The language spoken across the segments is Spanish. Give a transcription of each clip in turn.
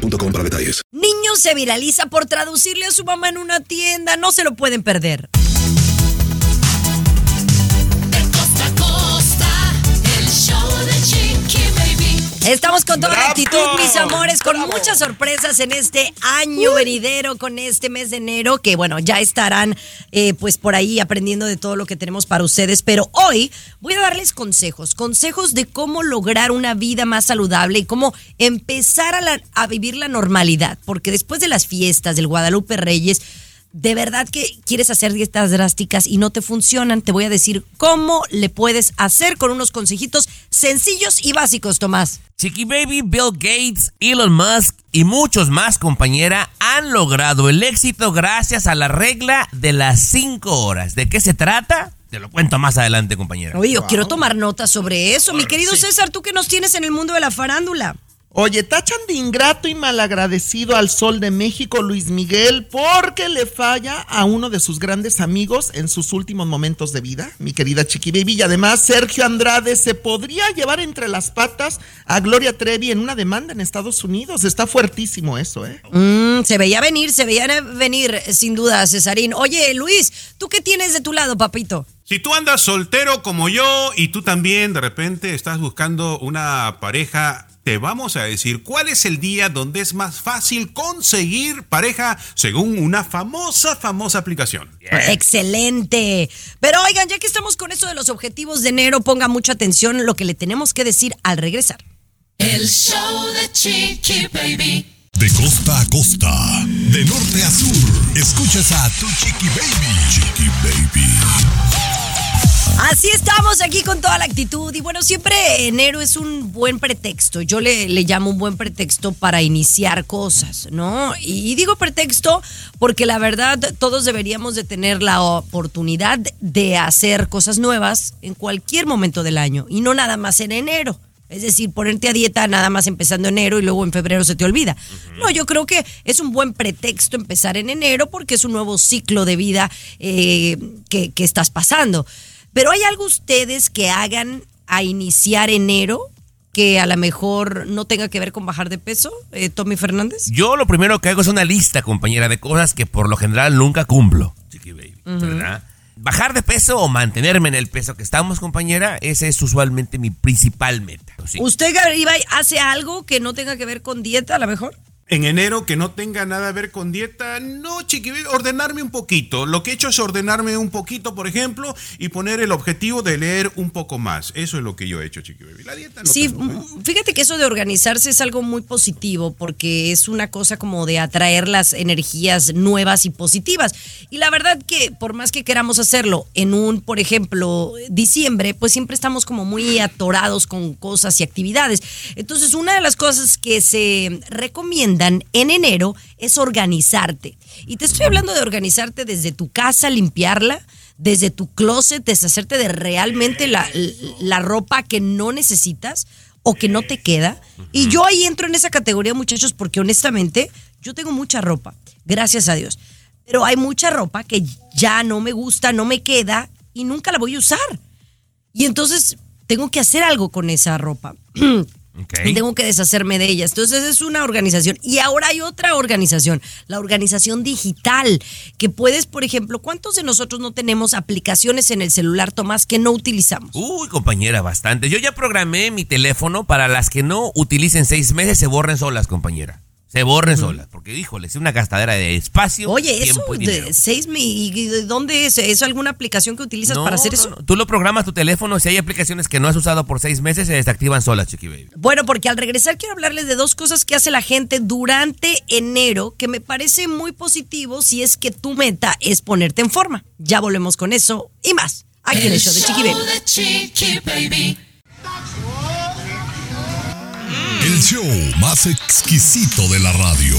boostmobile.com para detalles. Niño se viraliza por traducirle a su mamá en una tienda. No se lo pueden perder. Estamos con toda la ¡Bravo! actitud, mis amores, con muchas sorpresas en este año venidero, con este mes de enero, que bueno, ya estarán eh, pues por ahí aprendiendo de todo lo que tenemos para ustedes. Pero hoy voy a darles consejos, consejos de cómo lograr una vida más saludable y cómo empezar a, la- a vivir la normalidad. Porque después de las fiestas del Guadalupe Reyes, de verdad que quieres hacer dietas drásticas y no te funcionan, te voy a decir cómo le puedes hacer con unos consejitos sencillos y básicos, Tomás. Chiqui Baby, Bill Gates, Elon Musk y muchos más, compañera, han logrado el éxito gracias a la regla de las 5 horas. ¿De qué se trata? Te lo cuento más adelante, compañera. Oye, yo quiero tomar nota sobre eso. Mi querido César, ¿tú qué nos tienes en el mundo de la farándula? Oye, tachan de ingrato y malagradecido al Sol de México, Luis Miguel, porque le falla a uno de sus grandes amigos en sus últimos momentos de vida, mi querida Chiqui Baby. Y además, Sergio Andrade se podría llevar entre las patas a Gloria Trevi en una demanda en Estados Unidos. Está fuertísimo eso, ¿eh? Mm, se veía venir, se veía venir, sin duda, Cesarín. Oye, Luis, ¿tú qué tienes de tu lado, papito? Si tú andas soltero como yo y tú también de repente estás buscando una pareja, te vamos a decir cuál es el día donde es más fácil conseguir pareja según una famosa, famosa aplicación. Excelente. Pero oigan, ya que estamos con eso de los objetivos de enero, ponga mucha atención lo que le tenemos que decir al regresar. El show de Chiqui Baby. De costa a costa, de norte a sur, escuchas a tu chiqui baby. Chiqui baby. Así estamos aquí con toda la actitud y bueno, siempre enero es un buen pretexto, yo le, le llamo un buen pretexto para iniciar cosas, ¿no? Y digo pretexto porque la verdad todos deberíamos de tener la oportunidad de hacer cosas nuevas en cualquier momento del año y no nada más en enero. Es decir, ponerte a dieta nada más empezando enero y luego en febrero se te olvida. No, yo creo que es un buen pretexto empezar en enero porque es un nuevo ciclo de vida eh, que, que estás pasando. Pero ¿hay algo ustedes que hagan a iniciar enero que a lo mejor no tenga que ver con bajar de peso, eh, Tommy Fernández? Yo lo primero que hago es una lista, compañera, de cosas que por lo general nunca cumplo. Chiqui Baby, ¿verdad? Bajar de peso o mantenerme en el peso que estamos, compañera, ese es usualmente mi principal meta. Sí. ¿Usted, Garibay, hace algo que no tenga que ver con dieta a lo mejor? En enero que no tenga nada a ver con dieta, no, chiqui, ordenarme un poquito. Lo que he hecho es ordenarme un poquito, por ejemplo, y poner el objetivo de leer un poco más. Eso es lo que yo he hecho, chiqui baby. La dieta no Sí, tengo, ¿eh? mm, fíjate que eso de organizarse es algo muy positivo porque es una cosa como de atraer las energías nuevas y positivas. Y la verdad que por más que queramos hacerlo en un, por ejemplo, diciembre, pues siempre estamos como muy atorados con cosas y actividades. Entonces, una de las cosas que se en enero es organizarte. Y te estoy hablando de organizarte desde tu casa, limpiarla, desde tu closet, deshacerte de realmente la, la ropa que no necesitas o que no te queda. Y yo ahí entro en esa categoría, muchachos, porque honestamente yo tengo mucha ropa, gracias a Dios. Pero hay mucha ropa que ya no me gusta, no me queda y nunca la voy a usar. Y entonces tengo que hacer algo con esa ropa. Ok. Y tengo que deshacerme de ellas. Entonces es una organización. Y ahora hay otra organización, la organización digital, que puedes, por ejemplo, ¿cuántos de nosotros no tenemos aplicaciones en el celular, Tomás, que no utilizamos? Uy, compañera, bastante. Yo ya programé mi teléfono para las que no utilicen seis meses, se borren solas, compañera. Se borren solas, porque híjole, es una gastadera de espacio, Oye, eso tiempo y de seis mil, ¿y de dónde es? ¿Es alguna aplicación que utilizas No, para hacer no, eso? no. Tú lo programas tu teléfono, si hay aplicaciones que no has usado por seis meses, se desactivan solas, Chiqui Baby. Bueno, porque al regresar quiero hablarles de dos cosas que hace la gente durante enero que me parece muy positivo si es que tu meta es ponerte en forma. Ya volvemos con eso y más. Aquí en el show de Chiqui Baby. de Chiqui Baby. El show más exquisito de la radio.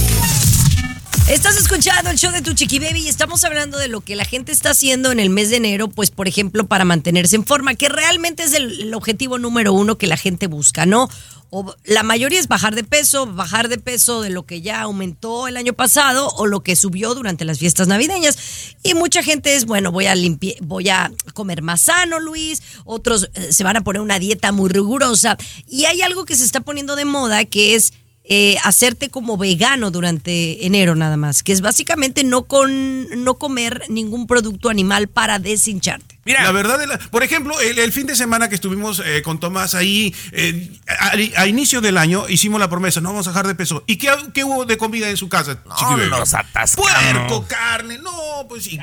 Estás escuchando el show de tu chiqui baby y estamos hablando de lo que la gente está haciendo en el mes de enero, pues por ejemplo para mantenerse en forma, que realmente es el, objetivo número uno que la gente busca, ¿no? O la mayoría es bajar de peso, bajar de peso de lo que ya aumentó el año pasado o lo que subió durante las fiestas navideñas. Y mucha gente es, bueno, voy a limpiar, voy a comer más sano, Luis. Otros eh, se van a poner una dieta muy rigurosa. Y hay algo que se está poniendo de moda que es eh, hacerte como vegano durante enero nada más, que es básicamente no con no comer ningún producto animal para deshincharte. Mira, La verdad, de la- por ejemplo, el, el fin de semana que estuvimos eh, con Tomás ahí, eh, a, a inicio del año hicimos la promesa, no vamos a bajar de peso. ¿Y qué, qué hubo de comida en su casa, Baby? nos atascamos. Puerco, carne, no, pues sí.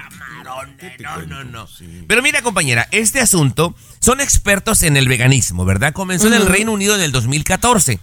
¿Qué te no, no, no. Sí. Pero mira, compañera, este asunto son expertos en el veganismo, ¿verdad? Comenzó en el Reino Unido en el 2014.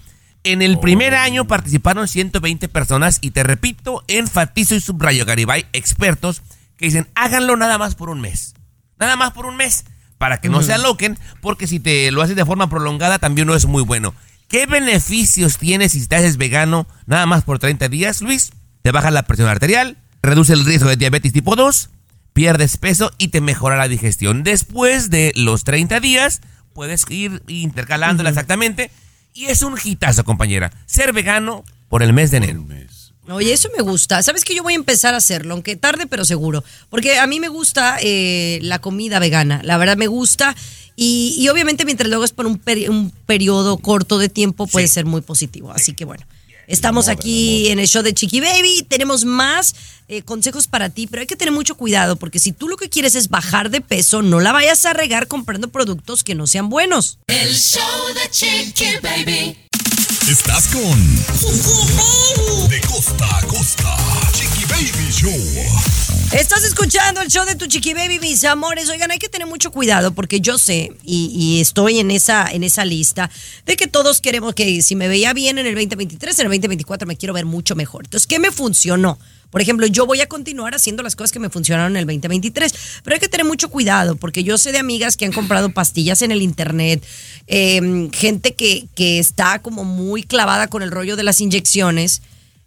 En el primer año participaron 120 personas y te repito, enfatizo y subrayo, Garibay, expertos que dicen, háganlo nada más por un mes. Nada más por un mes, para que no se aloquen, porque si te lo haces de forma prolongada también no es muy bueno. ¿Qué beneficios tienes si te haces vegano nada más por 30 días, Luis? Te baja la presión arterial, reduce el riesgo de diabetes tipo 2, pierdes peso y te mejora la digestión. Después de los 30 días, puedes ir intercalándola exactamente. Y es un hitazo, compañera. Ser vegano por el mes de enero. Oye, eso me gusta. ¿Sabes que yo voy a empezar a hacerlo? Aunque tarde, pero seguro. Porque a mí me gusta eh, la comida vegana. La verdad me gusta. Y, y obviamente mientras lo hagas por un, peri- un periodo corto de tiempo puede ser muy positivo. Así que bueno. Estamos aquí en el show de Chiqui Baby. Tenemos más eh, consejos para ti, pero hay que tener mucho cuidado porque si tú lo que quieres es bajar de peso, no la vayas a regar comprando productos que no sean buenos. El show de Chiqui Baby. Estás con De costa a costa. Estás escuchando el show de tu chiqui baby, mis amores. Oigan, hay que tener mucho cuidado porque yo sé y, y estoy en esa, en esa lista de que todos queremos que si me veía bien en el 2023, en el 2024 me quiero ver mucho mejor. Entonces, ¿qué me funcionó? Por ejemplo, yo voy a continuar haciendo las cosas que me funcionaron en el 2023, pero hay que tener mucho cuidado porque yo sé de amigas que han comprado pastillas en el internet, eh, gente que, que está como muy clavada con el rollo de las inyecciones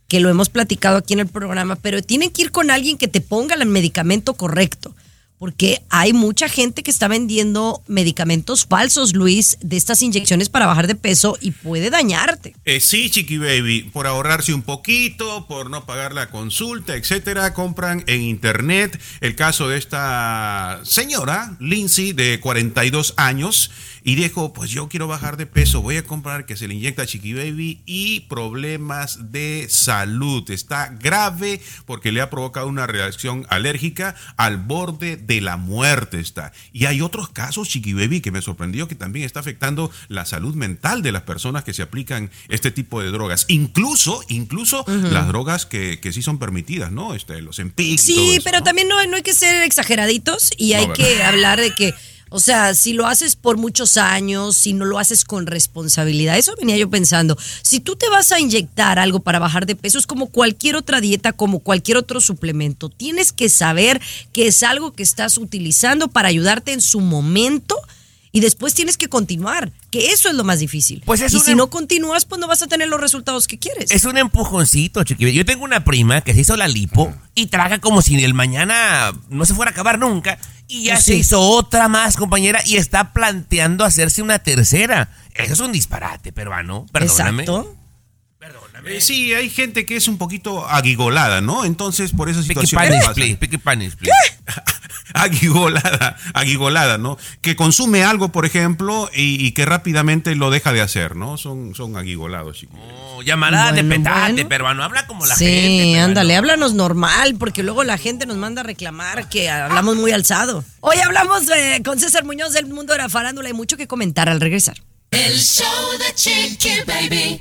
que lo hemos platicado aquí en el programa, pero tienen que ir con alguien que te ponga el medicamento correcto. Porque hay mucha gente que está vendiendo medicamentos falsos, Luis, de estas inyecciones para bajar de peso y puede dañarte. Eh, sí, Chiqui Baby, por ahorrarse un poquito, por no pagar la consulta, etcétera, compran en internet el caso de esta señora, Lindsay, de 42 años, y dijo, pues yo quiero bajar de peso, voy a comprar que se le inyecta a Chiqui Baby y problemas de salud. Está grave porque le ha provocado una reacción alérgica al borde de la muerte está. Y hay otros casos, Chiqui Baby, que me sorprendió que también está afectando la salud mental de las personas que se aplican este tipo de drogas. Incluso, incluso las drogas que, que sí son permitidas, ¿no? Este, los todo Sí, eso, pero ¿no? también no, no hay que ser exageraditos y hay que hablar de que, o sea, si lo haces por muchos años, si no lo haces con responsabilidad, eso venía yo pensando. Si tú te vas a inyectar algo para bajar de peso, es como cualquier otra dieta, como cualquier otro suplemento. Tienes que saber que es algo que estás utilizando para ayudarte en su momento. Y después tienes que continuar, que eso es lo más difícil. Pues es y si em- no continúas, pues no vas a tener los resultados que quieres. Es un empujoncito, chiqui. Yo tengo una prima que se hizo la lipo y traga como si el mañana no se fuera a acabar nunca. Y ya se hizo otra más, compañera, y está planteando hacerse una tercera. Eso es un disparate, peruano. Perdóname. Exacto. Eh, sí, hay gente que es un poquito aguigolada, ¿no? Entonces, por esa Picky situación. Spanish, pasa. please. Picky Spanish, please. aguigolada, aguigolada, ¿no? Que consume algo, por ejemplo, y, y que rápidamente lo deja de hacer, ¿no? Son, son aguigolados, chicos. Oh, llamarada de Bueno, petate, bueno. peruano. Habla como la sí, gente. peruano. ándale, háblanos normal, porque luego la gente nos manda a reclamar que hablamos muy alzado. Hoy hablamos eh, con César Muñoz del mundo de la farándula y mucho que comentar al regresar. El show de Chiqui Baby.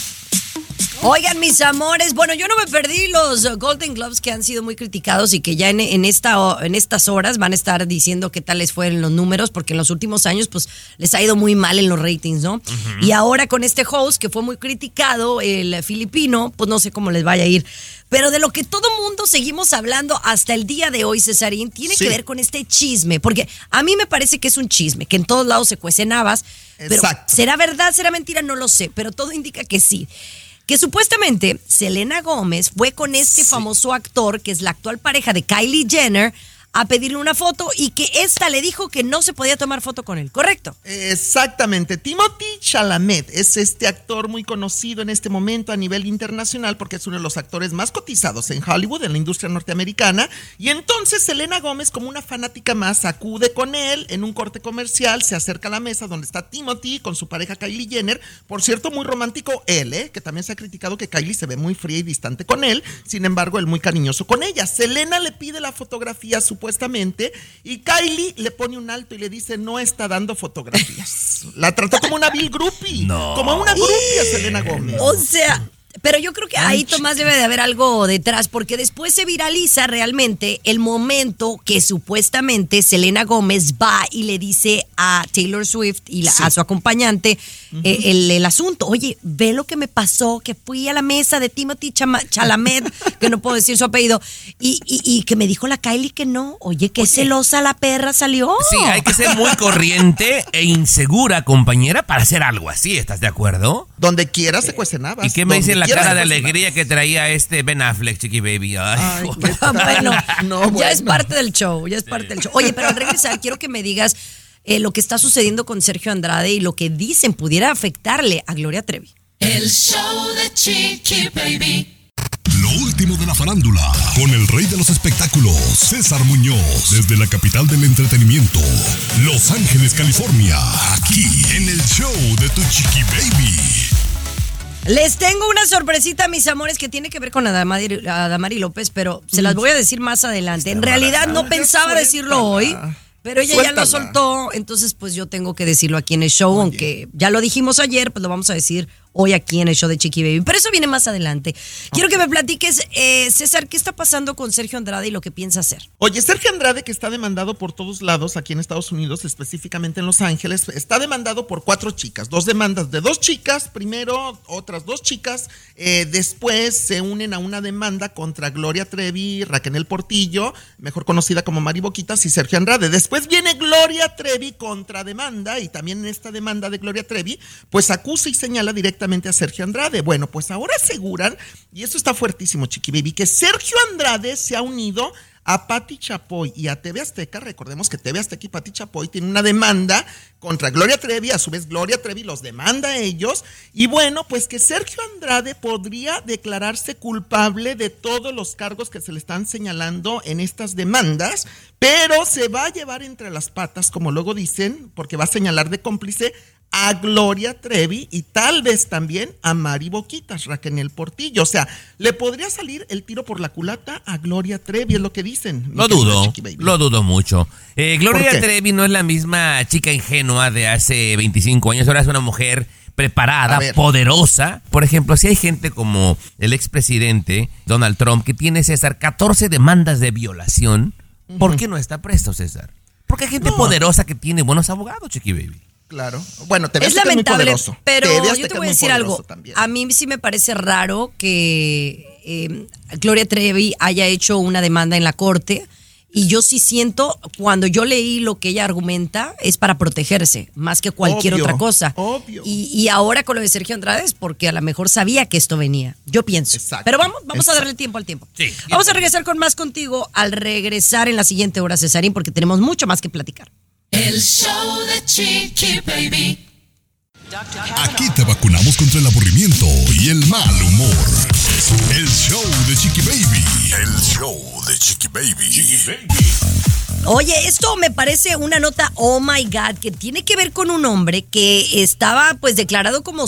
Oigan, mis amores, bueno, yo no me perdí los Golden Globes que han sido muy criticados y que ya en, en esta, en estas horas van a estar diciendo qué tal les fue en los números, porque en los últimos años pues les ha ido muy mal en los ratings, ¿no? Y ahora con este host que fue muy criticado, el filipino, pues no sé cómo les vaya a ir. Pero de lo que todo mundo seguimos hablando hasta el día de hoy, Cesarín, tiene Sí. que ver con este chisme, porque a mí me parece que es un chisme, que en todos lados se cuecen habas, pero Exacto. ¿será verdad, será mentira? No lo sé, pero todo indica que sí. Que supuestamente Selena Gómez fue con este famoso actor, que es la actual pareja de Kylie Jenner, a pedirle una foto y que esta le dijo que no se podía tomar foto con él, ¿correcto? Exactamente. Timothy Chalamet es este actor muy conocido en este momento a nivel internacional porque es uno de los actores más cotizados en Hollywood, en la industria norteamericana. Y entonces Selena Gómez, como una fanática más, acude con él en un corte comercial, se acerca a la mesa donde está Timothy con su pareja Kylie Jenner. Por cierto, muy romántico él, ¿eh? que también se ha criticado que Kylie se ve muy fría y distante con él. Sin embargo, él muy cariñoso con ella. Selena le pide la fotografía supuestamente y Kylie le pone un alto y le dice no está dando fotografías. La trató como una Bill groupie. No. Como una groupie a Selena Gómez. O sea, pero yo creo que ahí, Tomás, debe de haber algo detrás, porque después se viraliza realmente el momento que supuestamente Selena Gómez va y le dice a Taylor Swift y la- a su acompañante eh, el, el asunto. Oye, ve lo que me pasó, que fui a la mesa de Timothy Chama- Chalamet, que no puedo decir su apellido, y, y- y que me dijo la Kylie que no. Oye, qué celosa la perra salió. Sí, hay que ser muy corriente e insegura, compañera, para hacer algo así, ¿estás de acuerdo? Donde quiera se cuecen habas. ¿Y qué me dice la cara de alegría que traía este Ben Affleck, Chiqui Baby? Ay, Ay, tal. bueno, No, ya es parte del show, ya es parte del show. Oye, pero al regresar quiero que me digas eh, lo que está sucediendo con Sergio Andrade y lo que dicen pudiera afectarle a Gloria Trevi. El show de Chiqui Baby. Lo último de la farándula, con el rey de los espectáculos, César Muñoz, desde la capital del entretenimiento, Los Ángeles, California, aquí en el show de Tu Chiqui Baby. Les tengo una sorpresita, mis amores, que tiene que ver con Adamari, Adamari López, pero se las voy a decir más adelante. En realidad no pensaba decirlo hoy. Pero ella ya lo soltó, entonces pues yo tengo que decirlo aquí en el show, aunque ya lo dijimos ayer, pues lo vamos a decir hoy aquí en el show de Chiqui Baby. Pero eso viene más adelante. Quiero que me platiques, eh, César, ¿qué está pasando con Sergio Andrade y lo que piensa hacer? Oye, Sergio Andrade, que está demandado por todos lados aquí en Estados Unidos, específicamente en Los Ángeles, está demandado por cuatro chicas. Dos demandas de dos chicas, primero otras dos chicas, eh, después se unen a una demanda contra Gloria Trevi, Raquel Portillo, mejor conocida como Mari Boquitas, y Sergio Andrade. Después viene Gloria Trevi contra demanda, y también en esta demanda de Gloria Trevi, pues acusa y señala directamente a Sergio Andrade. Bueno, pues ahora aseguran, y esto está fuertísimo, Chiqui Baby, que Sergio Andrade se ha unido a Pati Chapoy y a TV Azteca. Recordemos que TV Azteca y Pati Chapoy tienen una demanda contra Gloria Trevi. A su vez, Gloria Trevi los demanda a ellos. Y bueno, pues que Sergio Andrade podría declararse culpable de todos los cargos que se le están señalando en estas demandas, pero se va a llevar entre las patas, como luego dicen, porque va a señalar de cómplice a Gloria Trevi y tal vez también a Mari Boquitas, Raquel Portillo. O sea, le podría salir el tiro por la culata a Gloria Trevi, es lo que dicen. Lo dudo, lo dudo mucho. Eh, Gloria. Trevi no es la misma chica ingenua de hace 25 años, ahora es una mujer preparada, poderosa. Por ejemplo, si hay gente como el expresidente Donald Trump que tiene, César, 14 demandas de violación, ¿por qué no está presto, César? Porque hay gente No. poderosa que tiene buenos abogados, Chiqui Baby. Claro. Bueno, TV es muy lamentable, poderoso. pero yo te es voy a decir algo. también. A mí sí me parece raro que eh, Gloria Trevi haya hecho una demanda en la corte. Y yo sí siento, cuando yo leí lo que ella argumenta, es para protegerse, más que cualquier Obvio, otra cosa. obvio. Y, y ahora con lo de Sergio Andrade es porque a lo mejor sabía que esto venía. Yo pienso. Exacto, Pero vamos, vamos a darle tiempo al tiempo. Sí. Vamos a regresar con más contigo al regresar en la siguiente hora, Cesarín, porque tenemos mucho más que platicar. El show de Chiqui Baby. Aquí te vacunamos contra el aburrimiento y el mal humor. El show de Chiqui Baby. El show de Chiqui Baby. Oye, esto me parece una nota, oh my God, que tiene que ver con un hombre que estaba pues declarado como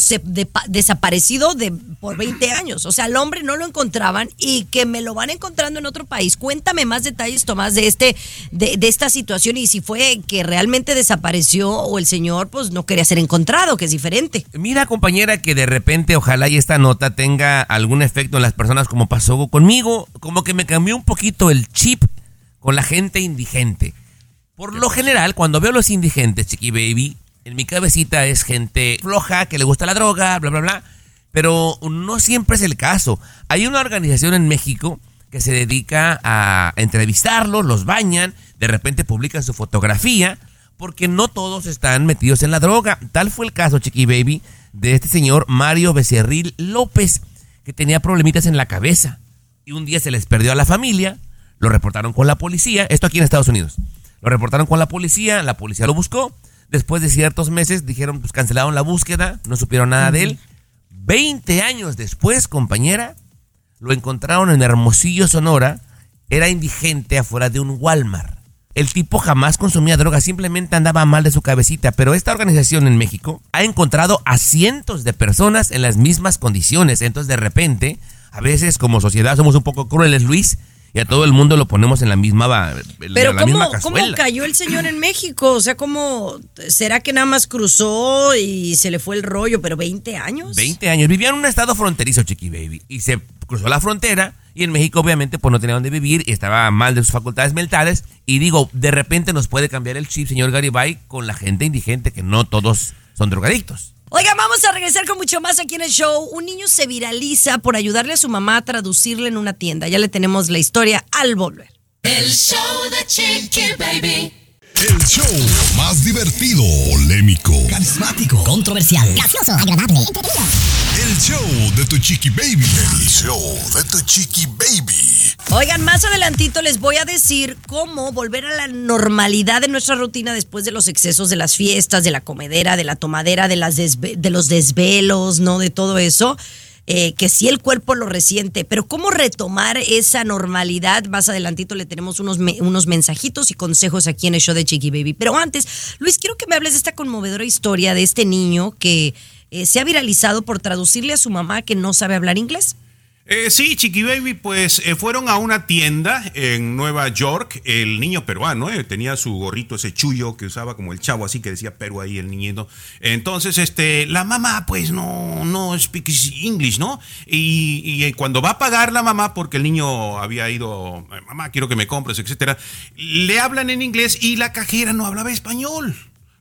desaparecido de, por 20 años. O sea, al hombre no lo encontraban y que me lo van encontrando en otro país. Cuéntame más detalles, Tomás, de, este, de esta situación y si fue que realmente desapareció o el señor pues no quería ser encontrado, que es diferente. Mira, compañera, que de repente ojalá y esta nota tenga algún efecto en las personas como pasó conmigo, como que me cambió un poquito el chip con la gente indigente. Por lo general, cuando veo a los indigentes, Chiqui Baby, en mi cabecita es gente floja, que le gusta la droga, bla, bla, bla. Pero no siempre es el caso. Hay una organización en México que se dedica a entrevistarlos, los bañan, de repente publican su fotografía, porque no todos están metidos en la droga. Tal fue el caso, Chiqui Baby, de este señor Mario Becerril López, que tenía problemitas en la cabeza. Y un día se les perdió a la familia, lo reportaron con la policía, esto aquí en Estados Unidos. Lo reportaron con la policía, la policía lo buscó. Después de ciertos meses dijeron, pues cancelaron la búsqueda, no supieron nada de él. 20 años después, compañera, lo encontraron en Hermosillo, Sonora. Era indigente afuera de un Walmart. El tipo jamás consumía droga, simplemente andaba mal de su cabecita. Pero esta organización en México ha encontrado a cientos de personas en las mismas condiciones. Entonces, de repente, a veces como sociedad somos un poco crueles, Luis, y a todo el mundo lo ponemos en la misma, en Pero la ¿cómo, misma ¿cómo cayó el señor en México? O sea, ¿cómo será que nada más cruzó y se le fue el rollo? Pero 20 años. 20 años. Vivía en un estado fronterizo, Chiqui Baby. Y se cruzó la frontera. Y en México, obviamente, pues no tenía dónde vivir. Y estaba mal de sus facultades mentales. Y digo, de repente nos puede cambiar el chip, señor Garibay, con la gente indigente, que no todos son drogadictos. Oigan, vamos a regresar con mucho más aquí en el show. Un niño se viraliza por ayudarle a su mamá a traducirle en una tienda. Ya le tenemos la historia al volver. El show de Chiqui Baby. El show más divertido, polémico, Carismático, controversial, gracioso, agradable, entretenido. el show de tu chiqui baby. El show de tu chiqui baby. Oigan, más adelantito les voy a decir cómo volver a la normalidad de nuestra rutina después de los excesos de las fiestas, de la comedera, de la tomadera, de, las desve- de los desvelos, ¿no? De todo eso. Eh, que sí el cuerpo lo resiente, pero cómo retomar esa normalidad, más adelantito le tenemos unos, me- unos mensajitos y consejos aquí en el show de Chiqui Baby. Pero antes, Luis, quiero que me hables de esta conmovedora historia de este niño que eh, se ha viralizado por traducirle a su mamá que no sabe hablar inglés. Eh, sí, Chiqui Baby, pues eh, fueron a una tienda en Nueva York. El niño peruano eh, tenía su gorrito, ese chullo que usaba como el chavo, así que decía Perú ahí el niñito. Entonces, este, la mamá, pues no, no speak English, ¿no? Y, y, eh, cuando va a pagar la mamá, porque el niño había ido, "Eh, mamá, quiero que me compres, etcétera, le hablan en inglés y la cajera no hablaba español.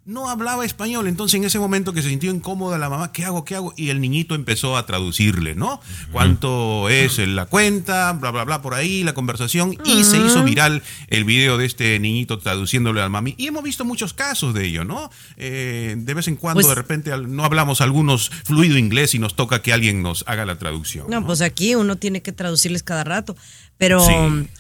No hablaba español, entonces en ese momento que se sintió incómoda la mamá, ¿qué hago? ¿Qué hago? Y el niñito empezó a traducirle, ¿no? ¿Cuánto es la cuenta? Bla, bla, bla, por ahí, la conversación. Y se hizo viral el video de este niñito traduciéndole al mami. Y hemos visto muchos casos de ello, ¿no? Eh, de vez en cuando, Pues- de repente, no hablamos algunos fluido inglés y nos toca que alguien nos haga la traducción. No, pues aquí uno tiene que traducirles cada rato. Pero Sí.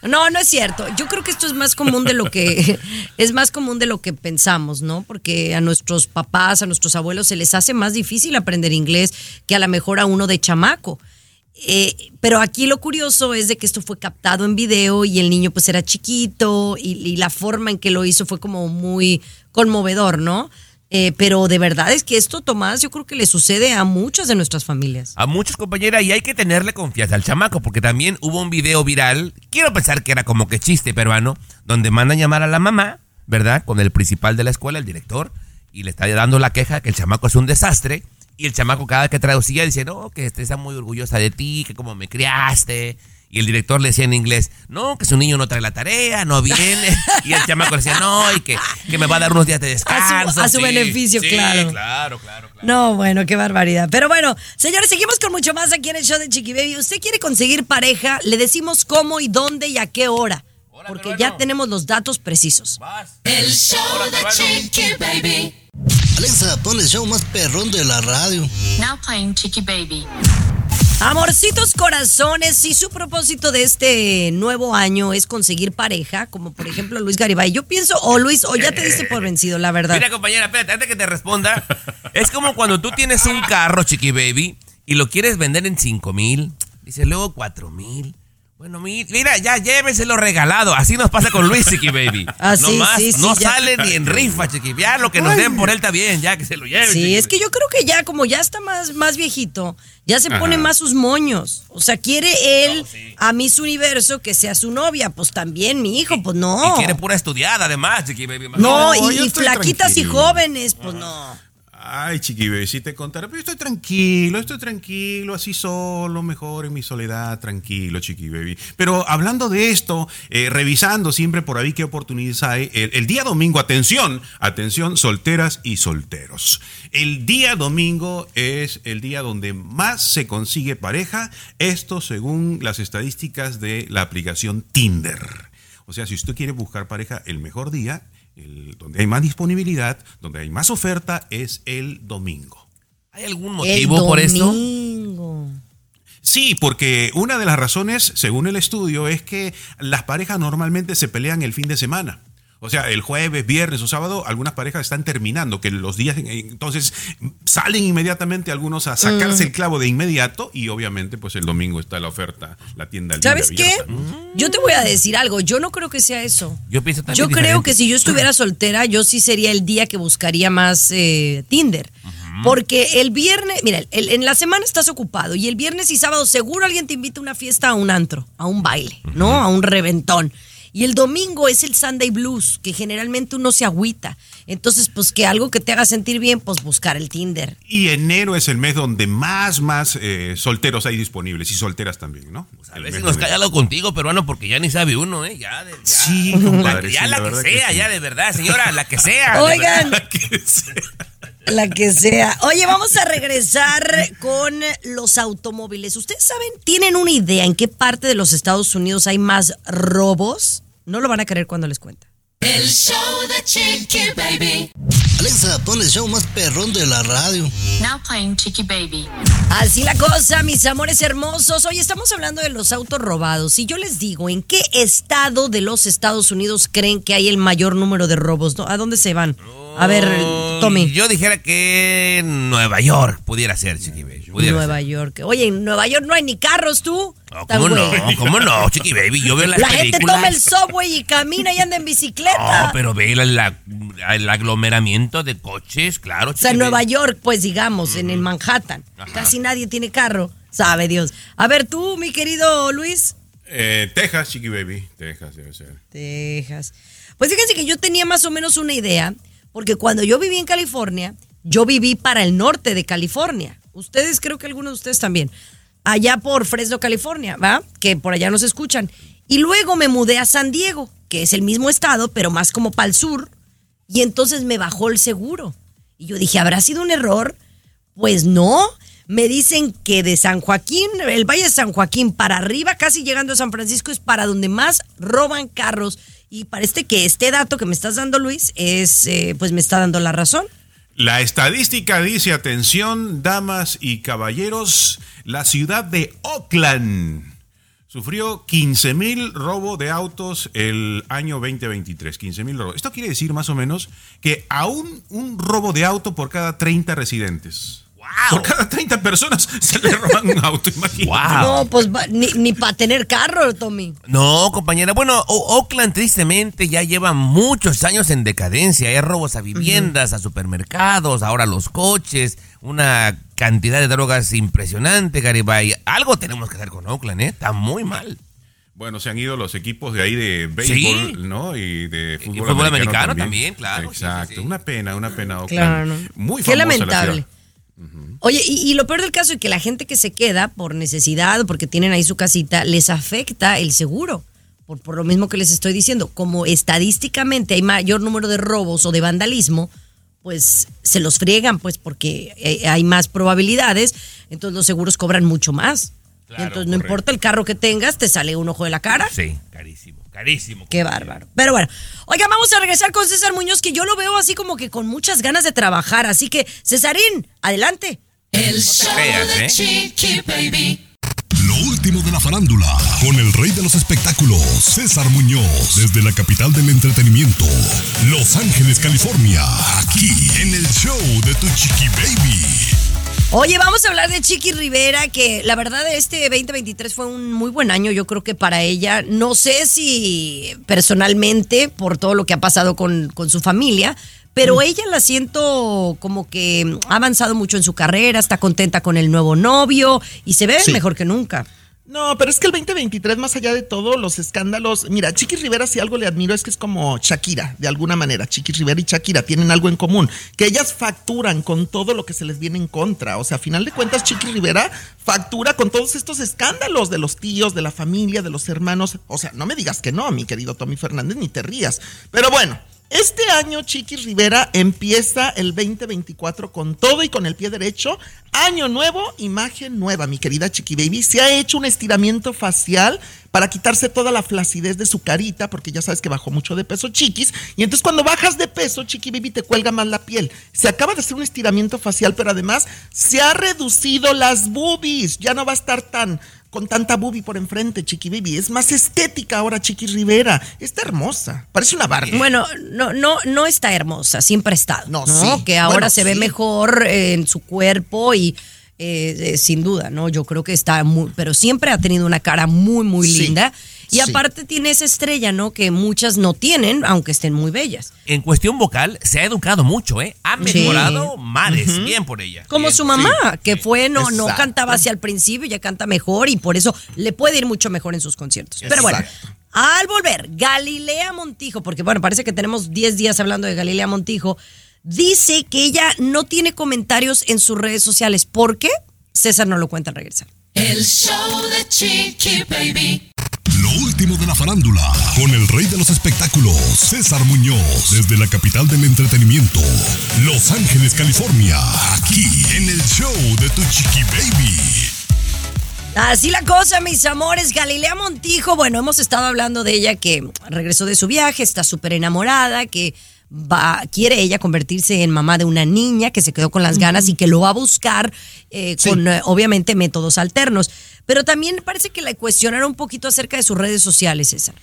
no, no es cierto. Yo creo que esto es más común de lo que es más común de lo que pensamos, ¿no? Porque a nuestros papás, a nuestros abuelos se les hace más difícil aprender inglés que a lo mejor a uno de chamaco. Eh, pero aquí lo curioso es de que esto fue captado en video y el niño pues era chiquito y, y la forma en que lo hizo fue como muy conmovedor, ¿no? Eh, pero de verdad es que esto, Tomás, yo creo que le sucede a muchas de nuestras familias. A muchos, compañera, y hay que tenerle confianza al chamaco, porque también hubo un video viral, quiero pensar que era como que chiste peruano, donde mandan llamar a la mamá, ¿verdad? Con el principal de la escuela, el director, y le está dando la queja que el chamaco es un desastre, y el chamaco cada que traducía dice, no, que está muy orgullosa de ti, que como me criaste. Y el director le decía en inglés, no, que su niño no trae la tarea, no viene. Y el chamaco le decía, no, y que, que me va a dar unos días de descanso. a su beneficio, sí, claro. claro, claro, claro. No, bueno, qué barbaridad. Pero bueno, señores, seguimos con mucho más aquí en el show de Chiqui Baby. ¿Usted quiere conseguir pareja? Le decimos cómo y dónde y a qué hora. Hola, Porque peruano. ya tenemos los datos precisos. Vas. El show de Chiqui Baby. Alexa, pon el show más perrón de la radio. Now playing Chicky Baby. Amorcitos corazones, si su propósito de este nuevo año es conseguir pareja, como por ejemplo Luis Garibay, yo pienso, o Luis, o ya te diste por vencido, la verdad. Mira, compañera, espérate, antes que te responda. Es como cuando tú tienes un carro, chiqui baby, y lo quieres vender en 5 mil, dices luego 4 mil. Bueno, mi- mira, ya lléveselo regalado. Así nos pasa con Luis, Chiqui Baby. Ah, no sí, más, sí, sí, no ya. sale ni en rifa, Chiqui. Ya lo que nos den por él está bien, ya que se lo lleve. Sí, Chiqui es que yo creo que ya, como ya está más, más viejito, ya se Ajá. pone más sus moños. O sea, quiere él a Miss Universo que sea su novia. Pues también, mi hijo, pues no. Y quiere pura estudiada, además, Chiqui Baby. No, No, y, flaquitas y jóvenes, pues no. Ay, chiqui baby, si te contara, pero yo estoy tranquilo, estoy tranquilo, así solo, mejor en mi soledad, tranquilo, chiqui baby. Pero hablando de esto, eh, revisando siempre por ahí qué oportunidades hay, el día domingo, atención, atención, solteras y solteros. El día domingo es el día donde más se consigue pareja, esto según las estadísticas de la aplicación Tinder. O sea, si usted quiere buscar pareja, el mejor día, el- donde hay más disponibilidad, donde hay más oferta, es el domingo. ¿Hay algún El motivo por esto? domingo. Sí, porque una de las razones, según el estudio, es que las parejas normalmente se pelean el fin de semana. O sea, el jueves, viernes o sábado, algunas parejas están terminando, que los días, entonces salen inmediatamente algunos a sacarse Mm. el clavo de inmediato y obviamente pues el domingo está la oferta, la tienda libre ¿Sabes qué? abierta. Yo te voy a decir algo. Yo no creo que sea eso. Yo pienso también Yo creo que si yo estuviera soltera, yo sí sería el día que buscaría más eh, Tinder. Porque el viernes, mira, el- en la semana estás ocupado y el viernes y sábado seguro alguien te invita a una fiesta, a un antro, a un baile, ¿no? A un reventón. Y el domingo es el Sunday Blues, que generalmente uno se agüita. Entonces, pues que algo que te haga sentir bien, pues buscar el Tinder. Y enero es el mes donde más, más eh, solteros hay disponibles y solteras también, ¿no? A El ver mes si nos algo contigo, peruano, porque ya ni sabe uno, ¿eh? Ya, de, ya. Sí, La- compadre. ya sí, la, verdad que sea, sí. ya de verdad, señora, la que sea. Oigan, verdad. La que sea. Oye, vamos a regresar con los automóviles. ¿Ustedes saben, tienen una idea en qué parte de los Estados Unidos hay más robos? No lo van a creer cuando les cuente. El show de Chiqui Baby. Alexa, pon el show más perrón de la radio. Now playing Chicky Baby. Así la cosa, mis amores hermosos. Hoy estamos hablando de los autos robados. Y yo les digo, ¿en qué estado de los Estados Unidos creen que hay el mayor número de robos? ¿No? ¿A dónde se van? A ver, Tommy. Yo dijera que Nueva York pudiera ser, Chiqui Baby. pudiera Nueva York. Oye, en Nueva York no hay ni carros, tú. Tan ¿Cómo no? ¿Cómo no, Chiqui Baby? Yo veo las La gente toma el subway y camina y anda en bicicleta. No, pero ve la- la- el aglomeramiento de coches, claro. O sea, en Nueva. York, pues digamos, en el Manhattan. Casi nadie tiene carro, sabe Dios. A ver, tú, mi querido Luis. Eh, Texas, Chiqui Baby. Texas debe ser. Texas. Pues fíjense que yo tenía más o menos una idea, porque cuando yo viví en California, yo viví para el norte de California. Ustedes, creo que algunos de ustedes también. Allá por Fresno, California, ¿va? Que por allá nos escuchan. Y luego me mudé a San Diego, que es el mismo estado, pero más como para el sur. Y entonces me bajó el seguro. Y yo dije, ¿habrá sido un error? Pues no. Me dicen que de San Joaquín, el Valle de San Joaquín para arriba, casi llegando a San Francisco, es para donde más roban carros. Y parece que este dato que me estás dando, Luis, es, eh, pues me está dando la razón. La estadística dice, atención, damas y caballeros, la ciudad de Oakland sufrió 15 mil robos de autos el año 2023. 15 mil robos. Esto quiere decir más o menos que aún un robo de auto por cada 30 residentes. Por cada 30 personas se le roban un auto, imagínate. Wow. No, pues ni, ni para tener carro, Tommy. No, compañera. Bueno, O- Oakland tristemente ya lleva muchos años en decadencia. Hay robos a viviendas, a supermercados, ahora los coches, una cantidad de drogas impresionante, Garibay. Algo tenemos que hacer con Oakland, ¿eh? Está muy mal. Bueno, se han ido los equipos de ahí de béisbol, Sí. ¿no? Y de fútbol, fútbol americano también, claro. Exacto. Sí, sí, sí. Una pena, una pena. Oakland. Claro. Muy Qué famosa lamentable. Oye, y, y lo peor del caso es que la gente que se queda por necesidad, porque tienen ahí su casita, les afecta el seguro. Por, por lo mismo que les estoy diciendo, como estadísticamente hay mayor número de robos o de vandalismo, pues se los friegan, pues porque eh, hay más probabilidades, entonces los seguros cobran mucho más. Claro, entonces no correcto. importa el carro que tengas, te sale un ojo de la cara. Sí, carísimo, carísimo. Qué bárbaro. Pero bueno, oiga, vamos a regresar con César Muñoz, que yo lo veo así como que con muchas ganas de trabajar. Así que, Cesarín, adelante. El show creas, de ¿eh? Chiqui Baby. Lo último de la farándula, con el rey de los espectáculos, César Muñoz, desde la capital del entretenimiento, Los Ángeles, California, aquí en el show de Tu Chiqui Baby. Oye, vamos a hablar de Chiqui Rivera, que la verdad este 2023 fue un muy buen año, yo creo que para ella, no sé si personalmente, por todo lo que ha pasado con, con su familia, pero ella la siento como que ha avanzado mucho en su carrera, está contenta con el nuevo novio y se ve Sí. mejor que nunca. No, pero es que el 2023, más allá de todo, los escándalos. Mira, Chiqui Rivera, si algo le admiro es que es como Shakira, de alguna manera. Chiqui Rivera y Shakira tienen algo en común, que ellas facturan con todo lo que se les viene en contra. O sea, a final de cuentas, Chiqui Rivera factura con todos estos escándalos de los tíos, de la familia, de los hermanos. O sea, no me digas que no, mi querido Tommy Fernández, ni te rías. Pero bueno. Este año Chiqui Rivera empieza el 2024 con todo y con el pie derecho. Año nuevo, imagen nueva, mi querida Chiqui Baby. Se ha hecho un estiramiento facial para quitarse toda la flacidez de su carita, porque ya sabes que bajó mucho de peso Chiquis. Y entonces cuando bajas de peso, Chiqui Baby te cuelga más la piel. Se acaba de hacer un estiramiento facial, pero además se ha reducido las boobies. Ya no va a estar tan con tanta boobie por enfrente, Chiqui Baby. Es más estética ahora, Chiqui Rivera. Está hermosa. Parece una Barbie. Bueno, no, no, no está hermosa, siempre ha estado. No, No, sí. que ahora Bueno, se ve mejor eh, en su cuerpo y eh, eh, sin duda, ¿no? Yo creo que está muy, pero siempre ha tenido una cara muy, muy Sí, linda. Y sí. aparte tiene esa estrella, ¿no? Que muchas no tienen, aunque estén muy bellas. En cuestión vocal, se ha educado mucho, ¿eh? Ha Sí. mejorado mares. Bien por ella. Como Bien. su mamá, que fue, no, no cantaba hacia el principio, ya canta mejor y por eso le puede ir mucho mejor en sus conciertos. Pero bueno, al volver, Galilea Montijo, porque bueno, parece que tenemos 10 días hablando de Galilea Montijo, dice que ella no tiene comentarios en sus redes sociales. ¿Por qué? César no lo cuenta al regresar. El show de Chiqui Baby. Último de la farándula, con el rey de los espectáculos, César Muñoz, desde la capital del entretenimiento, Los Ángeles, California, aquí en el show de Tu Chiqui Baby. Así la cosa, mis amores. Galilea Montijo, bueno, hemos estado hablando de ella que regresó de su viaje, está súper enamorada, que va, quiere ella convertirse en mamá de una niña que se quedó con las ganas y que lo va a buscar eh, Sí. con, eh, obviamente, métodos alternos. Pero también parece que la cuestionaron un poquito acerca de sus redes sociales, César.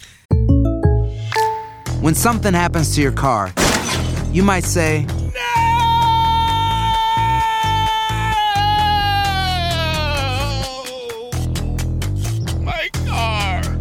When something happens to your car, you might say,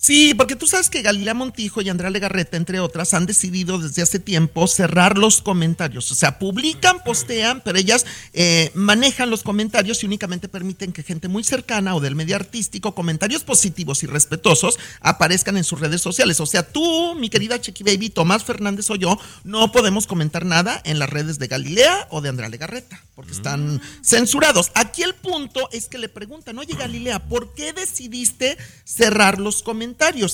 Sí, porque tú sabes que Galilea Montijo y Andrea Legarreta, entre otras, han decidido desde hace tiempo cerrar los comentarios. O sea, publican, postean, pero ellas eh, manejan los comentarios y únicamente permiten que gente muy cercana o del medio artístico, comentarios positivos y respetuosos, aparezcan en sus redes sociales. O sea, tú, mi querida Chiqui Baby, Tomás Fernández o yo, no podemos comentar nada en las redes de Galilea o de Andrea Legarreta, porque están censurados. Aquí el punto es que le preguntan, oye Galilea, ¿por qué decidiste cerrar los comentarios?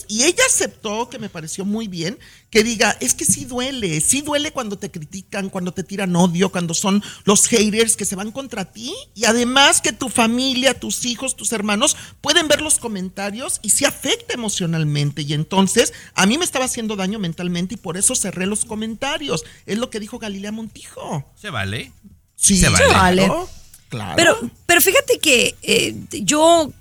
Y ella aceptó, que me pareció muy bien, que diga, es que sí duele, sí duele cuando te critican, cuando te tiran odio, cuando son los haters que se van contra ti. Y además que tu familia, tus hijos, tus hermanos pueden ver los comentarios y se afecta emocionalmente. Y entonces a mí me estaba haciendo daño mentalmente y por eso cerré los comentarios. Es lo que dijo Galilea Montijo. ¿Se vale? Sí, Se vale. Claro. Pero, pero fíjate que eh, yo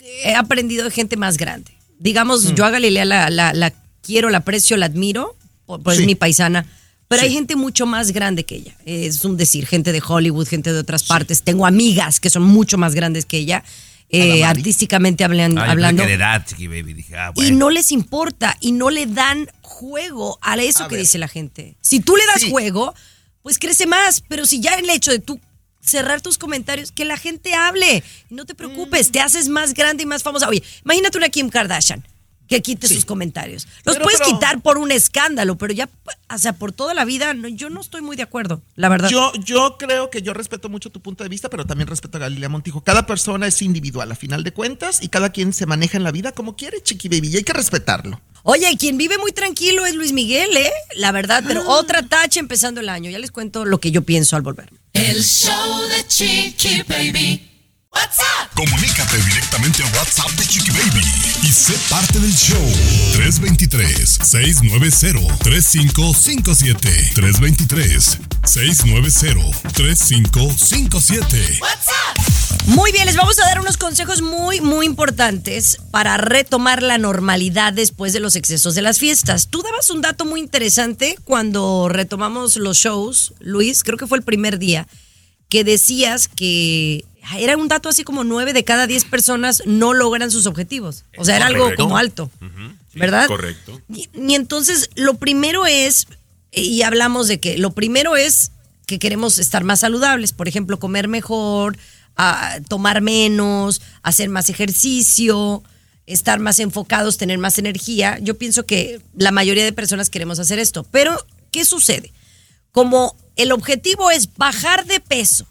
he aprendido de gente más grande. Digamos, yo a Galilea la, la- la quiero, la aprecio, la admiro, por- pues Sí. es mi paisana. Pero hay gente mucho más grande que ella. Es un decir, gente de Hollywood, gente de otras partes. Tengo amigas que son mucho más grandes que ella, eh, artísticamente hablan- hablando. pensé que de edad, chiqui baby. Dije, ah, Y no les importa y no le dan juego a eso A que ver. dice la gente. Si tú le das Sí. juego, pues crece más. Pero si ya el hecho de tú cerrar tus comentarios, que la gente hable. No te Mm. preocupes, te haces más grande y más famosa. Oye, imagínate una Kim Kardashian que quite sus comentarios. Los Pero- puedes pero- quitar por un escándalo, pero ya, o sea, por toda la vida, no, yo no estoy muy de acuerdo, la verdad. Yo, yo creo que yo respeto mucho tu punto de vista, pero también respeto a Galilea Montijo. Cada persona es individual a final de cuentas y cada quien se maneja en la vida como quiere, chiqui baby, y hay que respetarlo. Oye, quien vive muy tranquilo es Luis Miguel, ¿eh? La verdad, pero Ah. otra tacha empezando el año. Ya les cuento lo que yo pienso al volver. El show de Chiqui Baby. What's up? Comunícate directamente a WhatsApp de Chiqui Baby y sé parte del show. 323-690-3557. 690-3557. Muy bien, les vamos a dar unos consejos muy, muy importantes para retomar la normalidad después de los excesos de las fiestas. Tú dabas un dato muy interesante cuando retomamos los shows, Luis, creo que fue el primer día, que decías que era un dato así como nueve de cada diez personas no logran sus objetivos. O sea, era algo como alto, Sí, ¿verdad? Correcto. Y, y entonces lo primero es, y hablamos de que lo primero es que queremos estar más saludables, por ejemplo, comer mejor, a tomar menos, hacer más ejercicio, estar más enfocados, tener más energía. Yo pienso que la mayoría de personas queremos hacer esto, pero ¿qué sucede? Como el objetivo es bajar de peso,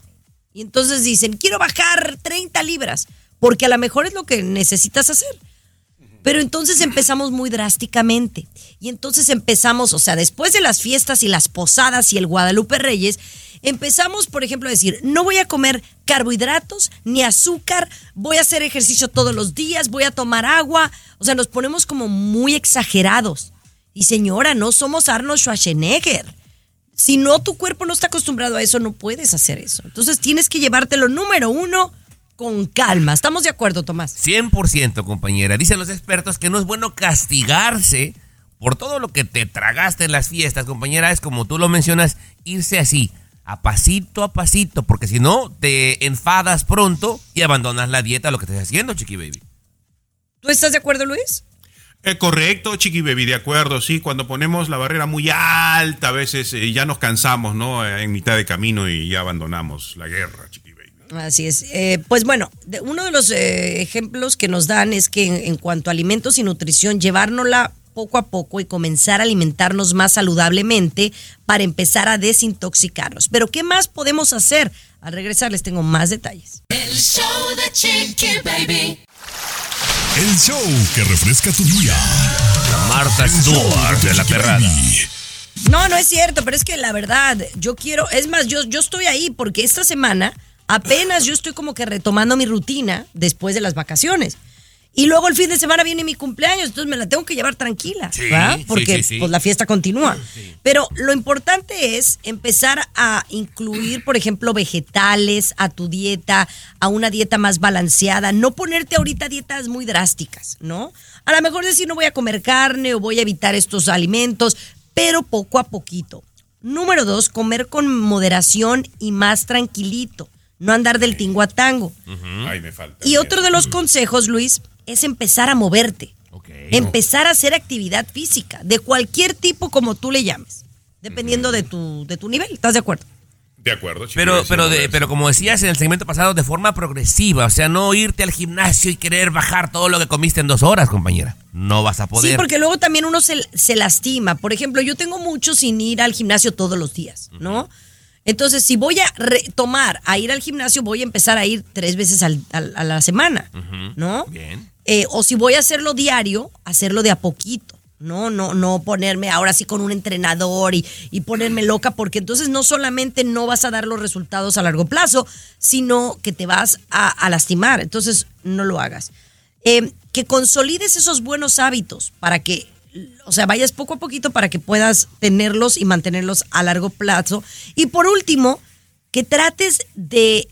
y entonces dicen, quiero bajar 30 libras, porque a lo mejor es lo que necesitas hacer. Pero entonces empezamos muy drásticamente. Y entonces empezamos, o sea, después de las fiestas y las posadas y el Guadalupe Reyes, empezamos, por ejemplo, a decir, no voy a comer carbohidratos ni azúcar, voy a hacer ejercicio todos los días, voy a tomar agua. O sea, nos ponemos como muy exagerados. Y señora, no somos Arnold Schwarzenegger. Si no, tu cuerpo no está acostumbrado a eso, no puedes hacer eso. Entonces tienes que llevártelo número uno con calma. ¿Estamos de acuerdo, Tomás? 100%, compañera. Dicen los expertos que no es bueno castigarse por todo lo que te tragaste en las fiestas, compañera. Es como tú lo mencionas, irse así, a pasito a pasito, porque si no, te enfadas pronto y abandonas la dieta, lo que estás haciendo, chiqui baby. ¿Tú estás de acuerdo, Luis? Eh, correcto, Chiqui Baby, de acuerdo, sí. Cuando ponemos la barrera muy alta, a veces eh, ya nos cansamos, ¿no? Eh, En mitad de camino y ya abandonamos la guerra, Chiqui Baby. Así es. Eh, pues bueno, de- uno de los eh, ejemplos que nos dan es que en, en cuanto a alimentos y nutrición, llevárnosla poco a poco y comenzar a alimentarnos más saludablemente para empezar a desintoxicarnos. Pero ¿qué más podemos hacer? Al regresar les tengo más detalles. El show de Chiqui Baby. El show que refresca tu día. Marta Stewart de la perrada. No, no es cierto, pero es que la verdad, yo quiero, es más, yo, yo estoy ahí porque esta semana apenas yo estoy como que retomando mi rutina después de las vacaciones. Y luego el fin de semana viene mi cumpleaños, entonces me la tengo que llevar tranquila, Sí, ¿verdad? Porque sí, sí. pues la fiesta continúa. Pero lo importante es empezar a incluir, por ejemplo, vegetales a tu dieta, a una dieta más balanceada, no ponerte ahorita dietas muy drásticas, ¿no? A lo mejor decir no voy a comer carne o voy a evitar estos alimentos, pero poco a poquito. Número dos, comer con moderación y más tranquilito, no andar del tingo a tango. Ay, me falta. Y otro de los consejos, Luis, es empezar a moverte. Empezar a hacer actividad física, de cualquier tipo como tú le llames, dependiendo de, tu, de tu nivel. ¿Estás de acuerdo? De acuerdo, Chiqui Pero, pero, de- pero como decías en el segmento pasado, de forma progresiva. O sea, no irte al gimnasio y querer bajar todo lo que comiste en dos horas, compañera. No vas a poder. Sí, porque luego también uno se, se lastima. Por ejemplo, yo tengo mucho sin ir al gimnasio todos los días, ¿no? Entonces, si voy a retomar a ir al gimnasio, voy a empezar a ir tres veces al- al- a la semana, ¿no? Bien. Eh, o si voy a hacerlo diario, hacerlo de a poquito. No, no, no ponerme ahora sí con un entrenador y, y ponerme loca, porque entonces no solamente no vas a dar los resultados a largo plazo, sino que te vas a, a lastimar. Entonces, no lo hagas. Eh, que consolides esos buenos hábitos para que, o sea, vayas poco a poquito para que puedas tenerlos y mantenerlos a largo plazo. Y por último, que trates de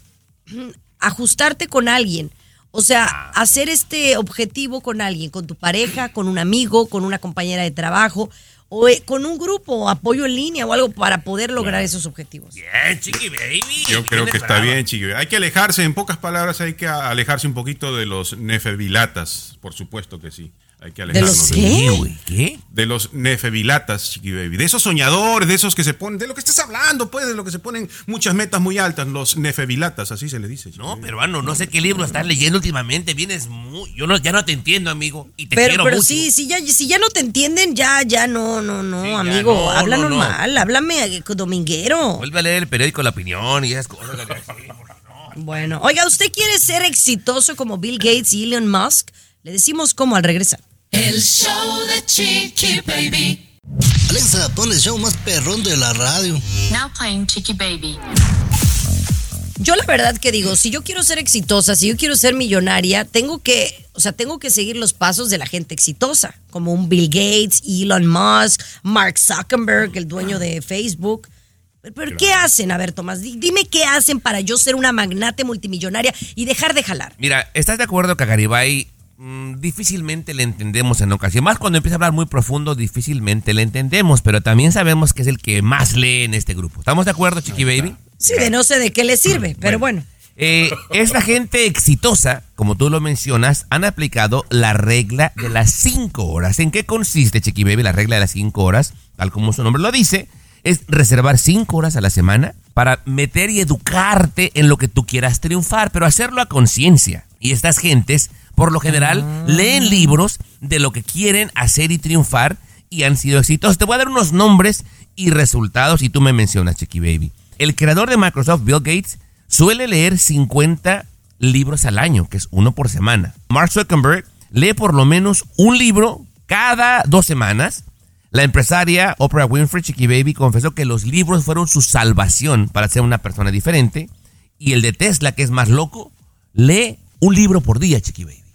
mm, ajustarte con alguien. O sea, hacer este objetivo con alguien, con tu pareja, con un amigo, con una compañera de trabajo o eh, con un grupo, apoyo en línea o algo para poder lograr esos objetivos. Bien, chiqui baby. Yo creo que está bien, Chiqui Baby. Hay que alejarse, en pocas palabras, hay que alejarse un poquito de los nefebilatas. Por supuesto que sí. Hay que ¿De alejarnos los de qué? güey? ¿Qué? de los nefebilatas, Chiqui Baby. De esos soñadores, de esos que se ponen, de lo que estás hablando, pues, de lo que se ponen muchas metas muy altas, los nefebilatas, así se le dice. Chiqui No, Baby. peruano, no sé qué libro estás leyendo últimamente. Vienes muy. Yo no, ya no te entiendo, amigo. Y te Pero, quiero pero mucho. sí, si ya, si ya no te entienden, ya, ya no, no, no, Sí, amigo. no, habla no, no. normal, háblame eh, dominguero. Vuelve a leer el periódico La Opinión y esas cosas. Bueno, oiga, ¿usted quiere ser exitoso como Bill Gates y Elon Musk? Le decimos cómo al regresar. El show de Chiqui Baby. Alexa, pon el show más perrón de la radio. Now playing Chiqui Baby. Yo la verdad que digo, si yo quiero ser exitosa, si yo quiero ser millonaria, tengo que, o sea, tengo que seguir los pasos de la gente exitosa, como un Bill Gates, Elon Musk, Mark Zuckerberg, el dueño de Facebook. ¿Pero qué hacen? A ver, Tomás, di- dime qué hacen para yo ser una magnate multimillonaria y dejar de jalar. Mira, ¿estás de acuerdo que a Garibay mm, difícilmente le entendemos en ocasión? Más cuando empieza a hablar muy profundo, difícilmente le entendemos, pero también sabemos que es el que más lee en este grupo. ¿Estamos de acuerdo, Chiqui Baby? Sí, de no sé de qué le sirve, pero bueno. Eh, esta gente exitosa, como tú lo mencionas, han aplicado la regla de las cinco horas. ¿En qué consiste, Chiqui Baby, la regla de las cinco horas? Tal como su nombre lo dice, es reservar cinco horas a la semana para meter y educarte en lo que tú quieras triunfar, pero hacerlo a conciencia. Y estas gentes, por lo general, leen libros de lo que quieren hacer y triunfar y han sido exitosos. Te voy a dar unos nombres y resultados y tú me mencionas, Chiqui Baby. El creador de Microsoft, Bill Gates, suele leer 50 libros al año, que es uno por semana. Mark Zuckerberg lee por lo menos un libro cada dos semanas. La empresaria Oprah Winfrey, Chiqui Baby, confesó que los libros fueron su salvación para ser una persona diferente. Y el de Tesla, que es más loco, lee un libro por día, Chiqui Baby.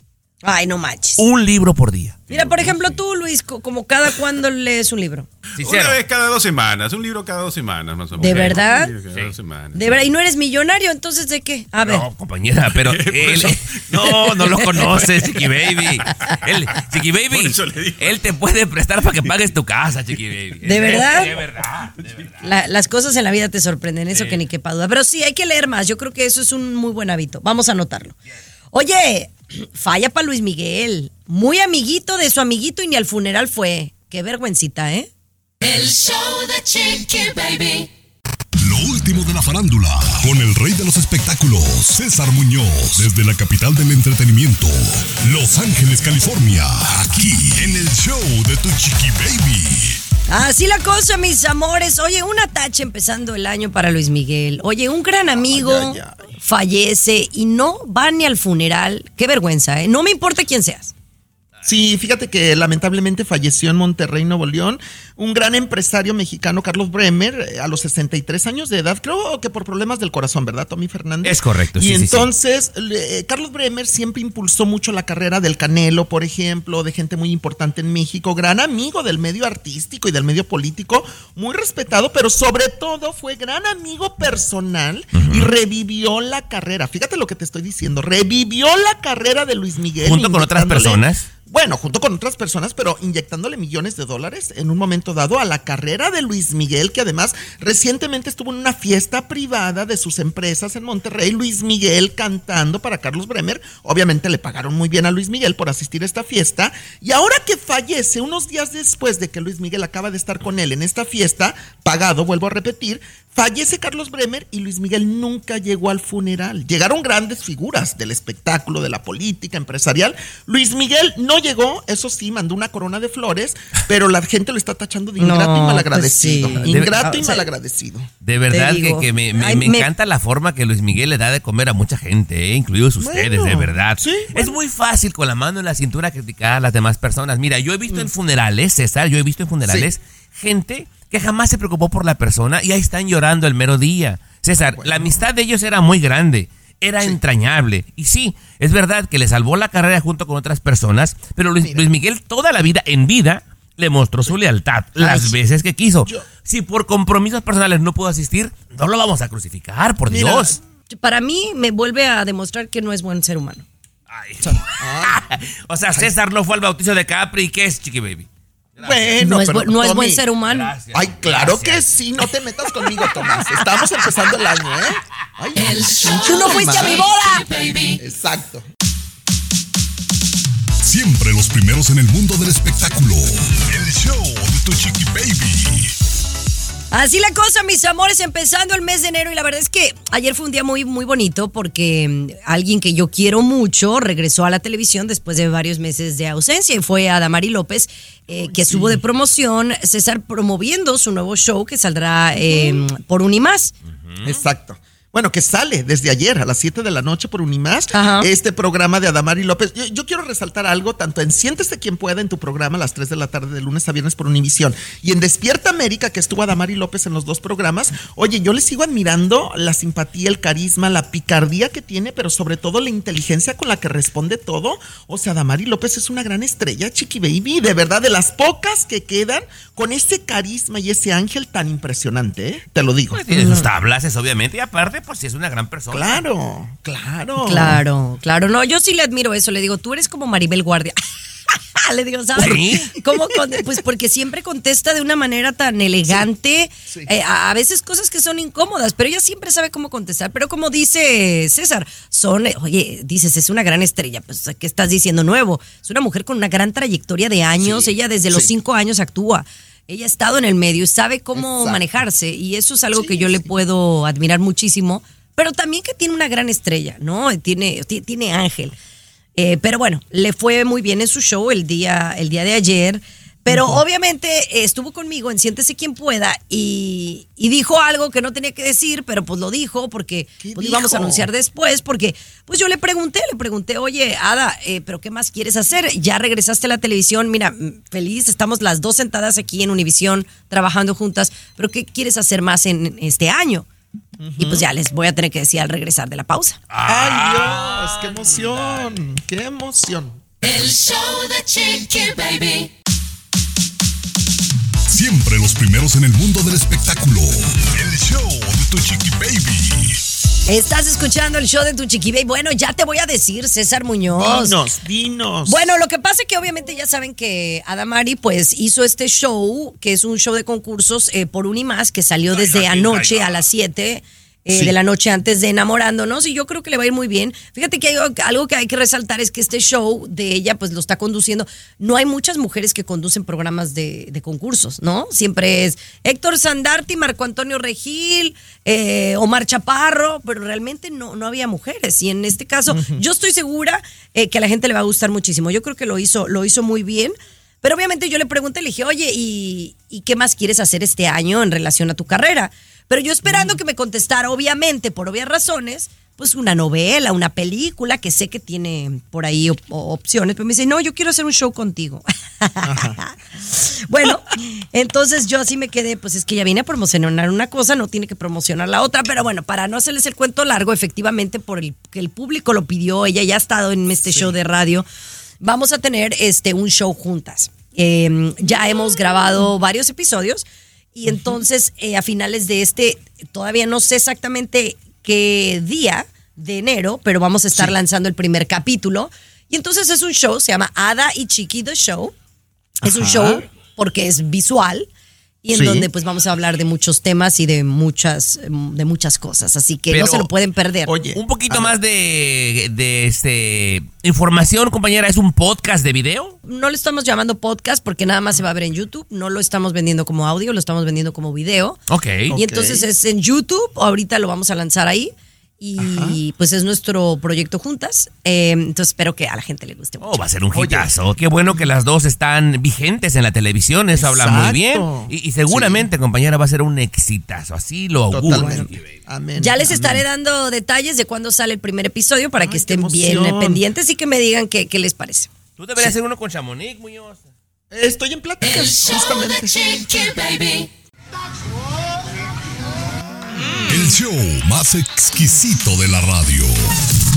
Ay, no manches. Un libro por día. Mira, por ejemplo, tú, Luis, co- como cada cuando lees un libro. Una vez cada dos semanas, un libro cada dos semanas más o menos. ¿De verdad? Un libro cada dos semanas. De verdad, y no eres millonario, entonces ¿de qué? A ver. No, compañera, pero él, no, no lo conoces, Chiqui Baby. Él, Chiqui Baby, él te puede prestar para que pagues tu casa, Chiqui Baby. ¿De verdad? De verdad. La- las cosas en la vida te sorprenden, eso que ni quepa duda. Pero sí, hay que leer más. Yo creo que eso es un muy buen hábito. Vamos a anotarlo. Oye, falla para Luis Miguel. Muy amiguito de su amiguito y ni al funeral fue. Qué vergüencita, ¿eh? El show de Chiqui Baby. Lo último de la farándula, con el rey de los espectáculos, César Muñoz, desde la capital del entretenimiento, Los Ángeles, California, aquí en el show de Tu Chiqui Baby. Así la cosa, mis amores. Oye, una tacha empezando el año para Luis Miguel. Oye, un gran amigo fallece y no va ni al funeral. Qué vergüenza, ¿eh? No me importa quién seas. Sí, fíjate que lamentablemente falleció en Monterrey, Nuevo León, un gran empresario mexicano, Carlos Bremer, eh, a los 63 años de edad, creo que por problemas del corazón, ¿verdad, Tommy Fernández? Es correcto, Y sí, sí, sí. entonces, eh, Carlos Bremer siempre impulsó mucho la carrera del Canelo, por ejemplo, de gente muy importante en México, gran amigo del medio artístico y del medio político, muy respetado, pero sobre todo fue gran amigo personal y revivió la carrera. Fíjate lo que te estoy diciendo, revivió la carrera de Luis Miguel. Junto con otras personas. Bueno, junto con otras personas, pero inyectándole millones de dólares en un momento dado a la carrera de Luis Miguel, que además recientemente estuvo en una fiesta privada de sus empresas en Monterrey, Luis Miguel cantando para Carlos Bremer. Obviamente le pagaron muy bien a Luis Miguel por asistir a esta fiesta. Y ahora que fallece, unos días después de que Luis Miguel acaba de estar con él en esta fiesta, pagado, vuelvo a repetir, Fallece Carlos Bremer y Luis Miguel nunca llegó al funeral. Llegaron grandes figuras del espectáculo, de la política empresarial. Luis Miguel no llegó, eso sí, mandó una corona de flores, pero la gente lo está tachando de ingrato No, y pues malagradecido. sí. Ingrato Debe- y o sea, malagradecido. De verdad que, me, me- Ay, me me- encanta la forma que Luis Miguel le da de comer a mucha gente, eh, incluidos ustedes, Bueno, de verdad. sí, Es muy fácil con la mano en la cintura criticar a las demás personas. Mira, yo he visto en funerales, César, yo he visto en funerales gente que jamás se preocupó por la persona y ahí están llorando el mero día. César, la amistad de ellos era muy grande. Era entrañable. Y sí, es verdad que le salvó la carrera junto con otras personas, pero Luis, Luis Miguel toda la vida en vida le mostró su lealtad las Ay, veces que quiso. yo- Si por compromisos personales no pudo asistir, no lo vamos a crucificar, por Mira, Dios. Para mí me vuelve a demostrar que no es buen ser humano. o sea, César no fue al bautizo de Capri. ¿Y qué es, Chiqui Baby? Bueno, no es, pero, bu- no es buen ser humano. Gracias. Ay, claro Gracias. que sí, no te metas conmigo, Tomás. Estamos empezando el año, ¿eh? Ay, Tú no fuiste a mi boda. Exacto. Siempre los primeros en el mundo del espectáculo. El show de Tu Chiqui Baby. Así la cosa, mis amores, empezando el mes de enero y la verdad es que ayer fue un día muy, muy bonito porque mm, alguien que yo quiero mucho regresó a la televisión después de varios meses de ausencia y fue Adamari López, eh, que estuvo de promoción, César promoviendo su nuevo show que saldrá eh, por Unimás. Exacto. Bueno, que sale desde ayer a las 7 de la noche por Unimás, Ajá. este programa de Adamari López. Yo, yo quiero resaltar algo, tanto en Siéntese quien pueda en tu programa a las 3 de la tarde de lunes a viernes por Univisión y en Despierta América, que estuvo Adamari López en los dos programas. Oye, yo le sigo admirando la simpatía, el carisma, la picardía que tiene, pero sobre todo la inteligencia con la que responde todo. O sea, Adamari López es una gran estrella, Chiqui Baby, de verdad, de las pocas que quedan con ese carisma y ese ángel tan impresionante, ¿eh? te lo digo. Pues tiene sus tablas, obviamente, y aparte, pues sí es una gran persona. Claro, claro. Claro, claro. No, yo sí le admiro eso. Le digo, tú eres como Maribel Guardia. le digo, ¿sabes? ¿Sí? ¿Cómo con- pues porque siempre contesta de una manera tan elegante. sí. eh, a, a veces cosas que son incómodas, pero ella siempre sabe cómo contestar. Pero como dice César, son, eh, oye, dices, es una gran estrella. Pues, ¿qué estás diciendo nuevo? Es una mujer con una gran trayectoria de años. Sí, ella desde los cinco años actúa. Ella ha estado en el medio y sabe cómo Exacto. manejarse. Y eso es algo Sí, que yo le puedo admirar muchísimo. Pero también que tiene una gran estrella, ¿no? Tiene, ti- tiene ángel. Eh, pero bueno, le fue muy bien en su show el día, el día de ayer. Pero obviamente eh, estuvo conmigo en Siéntese quien pueda y, y dijo algo que no tenía que decir, pero pues lo dijo porque ¿Qué pues, lo íbamos a anunciar después. Porque pues yo le pregunté, le pregunté, oye, Ada, eh, ¿pero qué más quieres hacer? Ya regresaste a la televisión, mira, mm, feliz, estamos las dos sentadas aquí en Univisión trabajando juntas, pero ¿qué quieres hacer más en este año? Y pues ya les voy a tener que decir al regresar de la pausa. ¡Ay, Dios! ¡Qué emoción! ¡Qué emoción! El show de Chiqui Baby. Siempre los primeros en el mundo del espectáculo. El show de tu chiqui baby. Estás escuchando el show de tu chiquibé. Bueno, ya te voy a decir, César Muñoz. Dinos, dinos. Bueno, lo que pasa es que obviamente ya saben que Adamari pues hizo este show, que es un show de concursos eh, por Unimás, que salió desde anoche a las 7 eh, Sí. de la noche antes de Enamorándonos y yo creo que le va a ir muy bien. Fíjate que hay algo, que hay que resaltar es que este show de ella pues lo está conduciendo. No hay muchas mujeres que conducen programas de, de concursos, ¿no? Siempre es Héctor Sandarti, Marco Antonio Regil, eh, Omar Chaparro, pero realmente no, no había mujeres. Y en este caso, yo estoy segura eh, que a la gente le va a gustar muchísimo. Yo creo que lo hizo, lo hizo muy bien. Pero obviamente yo le pregunté, le dije, oye, ¿y, y qué más quieres hacer este año en relación a tu carrera? Pero yo esperando que me contestara, obviamente, por obvias razones, pues una novela, una película, que sé que tiene por ahí op- opciones, pero me dice, no, yo quiero hacer un show contigo. bueno, entonces yo así me quedé, pues es que ya viene a promocionar una cosa, no tiene que promocionar la otra, pero bueno, para no hacerles el cuento largo, efectivamente, por el que el público lo pidió, ella ya ha estado en este show de radio, vamos a tener este un show juntas. Eh, ya hemos grabado varios episodios y entonces eh, a finales de este, todavía no sé exactamente qué día de enero, pero vamos a estar lanzando el primer capítulo. Y entonces es un show, se llama Ada y Chiqui The Show. Es un show porque es visual y en Sí. donde pues vamos a hablar de muchos temas y de muchas de muchas cosas, así que Pero- no se lo pueden perder. Oye, Un poquito más de, de este información, compañera. ¿Es un podcast de video? no lo estamos llamando podcast porque nada más se va a ver en YouTube, no lo estamos vendiendo como audio, lo estamos vendiendo como video. Ok. Y entonces es en YouTube, ahorita lo vamos a lanzar ahí. Y pues es nuestro proyecto juntas. Eh, entonces espero que a la gente le guste mucho. Oh, va a ser un Oye. hitazo. Qué bueno que las dos están vigentes en la televisión. Eso habla muy Exacto. bien. Y, y seguramente, compañera, va a ser un exitazo. Así lo auguro. Amén. Ya les amén. estaré dando detalles de cuándo sale el primer episodio para Ay, que estén bien pendientes y que me digan qué, qué les parece. Tú deberías hacer uno con Chamonix, Muñoz. Estoy en pláticas, justamente. El show más exquisito de la radio.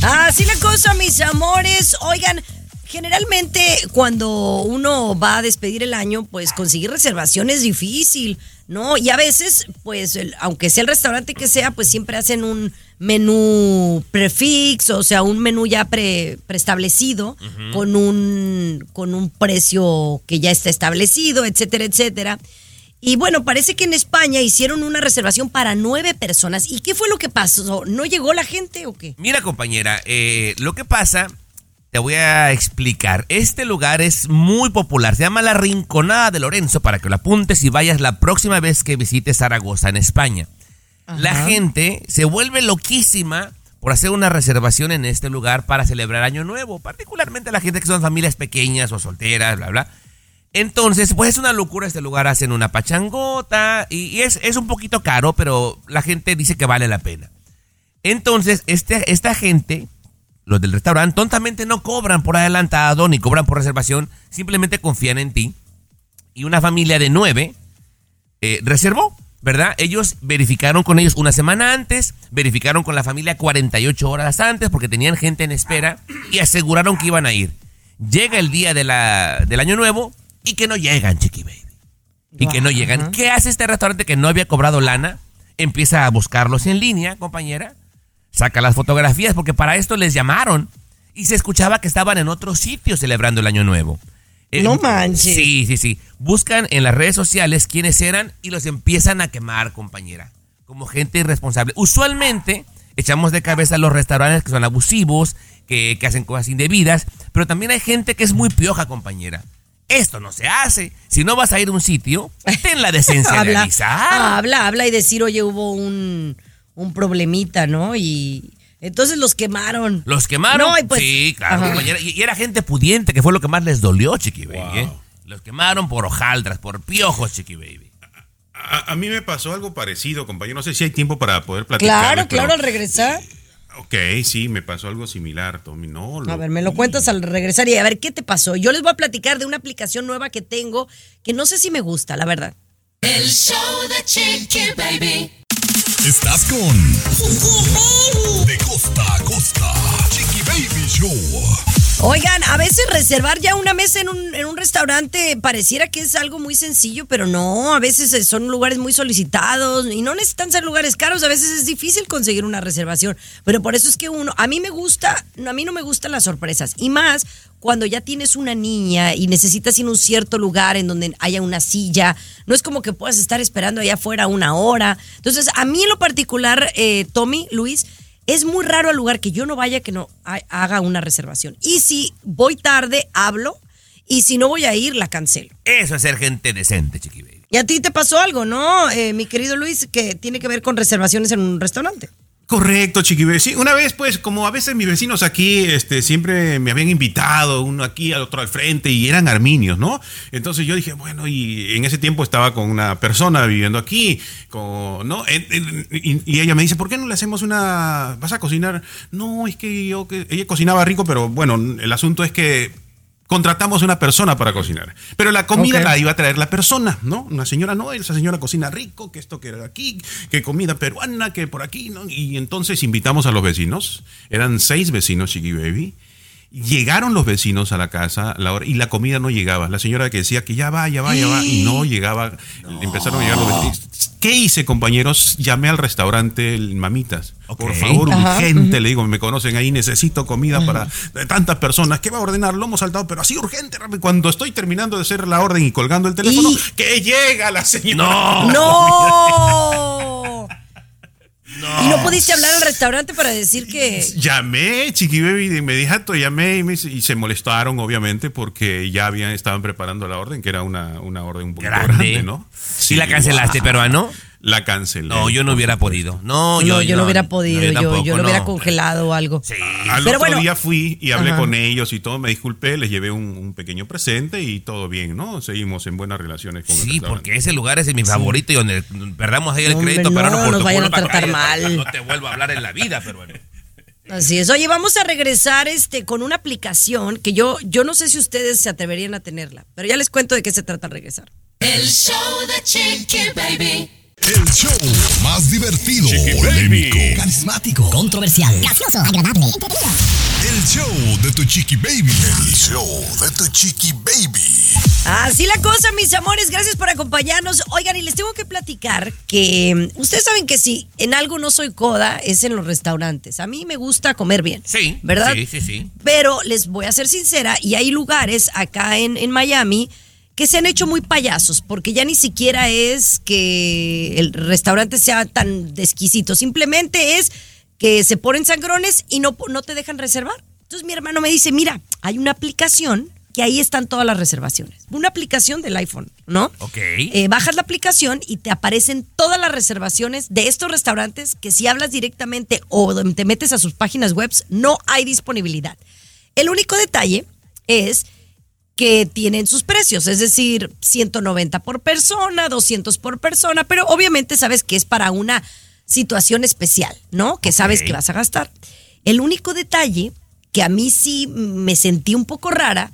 Así la cosa, mis amores. Oigan, generalmente cuando uno va a despedir el año, pues conseguir reservación es difícil, ¿no? Y a veces, pues, el- aunque sea el restaurante que sea, pues siempre hacen un menú prefix, o sea, un menú ya pre, preestablecido, con, un, con un precio que ya está establecido, etcétera, etcétera. Y bueno, parece que en España hicieron una reservación para nueve personas. ¿Y qué fue lo que pasó? ¿No llegó la gente o qué? Mira, compañera, eh, lo que pasa, te voy a explicar. Este lugar es muy popular. Se llama La Rinconada de Lorenzo para que lo apuntes y vayas la próxima vez que visites Zaragoza, en España. La gente se vuelve loquísima por hacer una reservación en este lugar para celebrar Año Nuevo, particularmente la gente que son familias pequeñas o solteras, bla, bla. Entonces, pues es una locura este lugar, hacen una pachangota y, es, es un poquito caro, pero la gente dice que vale la pena. Entonces, este, esta gente, los del restaurante, tontamente no cobran por adelantado ni cobran por reservación, simplemente confían en ti. Y una familia de nueve eh, reservó, ¿verdad? Ellos verificaron con ellos una semana antes, verificaron con la familia 48 horas antes porque tenían gente en espera y aseguraron que iban a ir. Llega el día de la, del año nuevo y que no llegan, chiqui baby. Y que no llegan. ¿Qué hace este restaurante que no había cobrado lana? Empieza a buscarlos en línea, compañera. Saca las fotografías porque para esto les llamaron. Y se escuchaba que estaban en otro sitio celebrando el año nuevo. Eh, No manches. Sí, sí, sí. Buscan en las redes sociales quiénes eran y los empiezan a quemar, compañera. Como gente irresponsable. Usualmente echamos de cabeza a los restaurantes que son abusivos, que, que hacen cosas indebidas, pero también hay gente que es muy pioja, compañera. Esto no se hace. Si no vas a ir a un sitio, ten la decencia de habla, avisar. habla, habla y decir, oye, hubo un, un problemita, ¿no? Y entonces los quemaron. ¿Los quemaron? No, y pues- sí, claro. Y, y era gente pudiente, que fue lo que más les dolió, Chiqui Baby. ¿eh? Los quemaron por hojaldras, por piojos, Chiqui Baby. A, a mí me pasó algo parecido, compañero. No sé si hay tiempo para poder platicar. Claro, claro, al regresar. Ok, sí, me pasó algo similar, Tommy. No, lo- A ver, me lo cuentas al regresar y a ver qué te pasó. Yo les voy a platicar de una aplicación nueva que tengo que no sé si me gusta, la verdad. El show de Chiqui Baby. Estás con De costa a costa. Chiqui Baby Show. Oigan, a veces reservar ya una mesa en un, en un restaurante pareciera que es algo muy sencillo, pero no, a veces eh, son lugares muy solicitados y no necesitan ser lugares caros, a veces es difícil conseguir una reservación, pero por eso es que uno, a mí me gusta, a mí no me gustan las sorpresas y más cuando ya tienes una niña y necesitas ir a un cierto lugar en donde haya una silla, no es como que puedas estar esperando allá afuera una hora. Entonces, a mí en lo particular, eh, Tommy, Luis, es muy raro el lugar que yo no vaya que no ha- haga una reservación. Y si voy tarde, hablo. Y si no voy a ir, la cancelo. Eso es ser gente decente, Chiqui Baby. Y a ti te pasó algo, ¿no, eh, mi querido Luis, que tiene que ver con reservaciones en un restaurante? Correcto, Chiqui. Sí, una vez, pues, como a veces mis vecinos aquí este, siempre me habían invitado, uno aquí, al otro al frente, y eran arminios, ¿no? Entonces yo dije, bueno, y en ese tiempo estaba con una persona viviendo aquí, ¿no? Y, y ella me dice, ¿por qué no le hacemos una. ¿Vas a cocinar? No, es que yo. Que... Ella cocinaba rico, pero bueno, el asunto es que contratamos una persona para cocinar. Pero la comida la iba a traer la persona, ¿no? Una señora, no, esa señora cocina rico, que esto que era aquí, que comida peruana, que por aquí, ¿no? Y entonces invitamos a los vecinos. Eran seis vecinos, Chiqui Baby. Llegaron los vecinos a la casa la hora- y la comida no llegaba. La señora que decía que ya va, ya va, ya va, y no llegaba. Empezaron a llegar los vecinos. ¿Qué hice, compañeros? Llamé al restaurante el Mamitas. Por favor, Ajá, urgente, le digo, me conocen ahí, necesito comida para tantas personas. ¿Qué va a ordenar? Lomo saltado, pero así urgente, rápido. Cuando estoy terminando de hacer la orden y colgando el teléfono, Y- que llega la señora. ¡No! ¿Y no pudiste hablar al restaurante para decir que... Llamé, Chiqui Baby, de inmediato llamé y, me- y se molestaron, obviamente, porque ya habían, estaban preparando la orden, que era una, una orden un poquito Grande. grande, ¿no? ¿Sí la cancelaste, peruano? La cancelé. No, yo no hubiera podido. No, No, yo, yo, no hubiera podido, yo, tampoco, yo lo hubiera no. congelado o algo. Al Pero otro bueno. día fui y hablé Ajá. con ellos y todo, me disculpé, les llevé un, un pequeño presente y todo bien, ¿no? Seguimos en buenas relaciones con el Sí, restaurante. porque ese lugar es mi favorito y donde perdamos ahí el Hombre, crédito, pero no, nos vayan a tratar mal. No te vuelvo a hablar en la vida, pero bueno. Así es. Oye, vamos a regresar este con una aplicación que yo, yo no sé si ustedes se atreverían a tenerla, pero ya les cuento de qué se trata al regresar. El show de Chiqui Baby. El show más divertido, polémico, carismático, controversial, gracioso, agradable, El show de tu chiqui baby. El show de tu chiqui baby. Así la cosa, mis amores, gracias por acompañarnos. Oigan, y les tengo que platicar que mm, ustedes saben que si en algo no soy coda, es en los restaurantes. A mí me gusta comer bien. Sí, ¿verdad? Sí, sí, sí. Pero les voy a ser sincera, y hay lugares acá en, en Miami que se han hecho muy payasos, porque ya ni siquiera es que el restaurante sea tan exquisito, simplemente es que se ponen sangrones y no, no te dejan reservar. Entonces mi hermano me dice, mira, hay una aplicación que ahí están todas las reservaciones. Una aplicación del iPhone, ¿no? Ok. Eh, bajas la aplicación y te aparecen todas las reservaciones de estos restaurantes que si hablas directamente o te metes a sus páginas web, no hay disponibilidad. El único detalle es que tienen sus precios, es decir, 190 por persona, 200 por persona, pero obviamente sabes que es para una situación especial, ¿no? Que sabes que vas a gastar. El único detalle que a mí sí me sentí un poco rara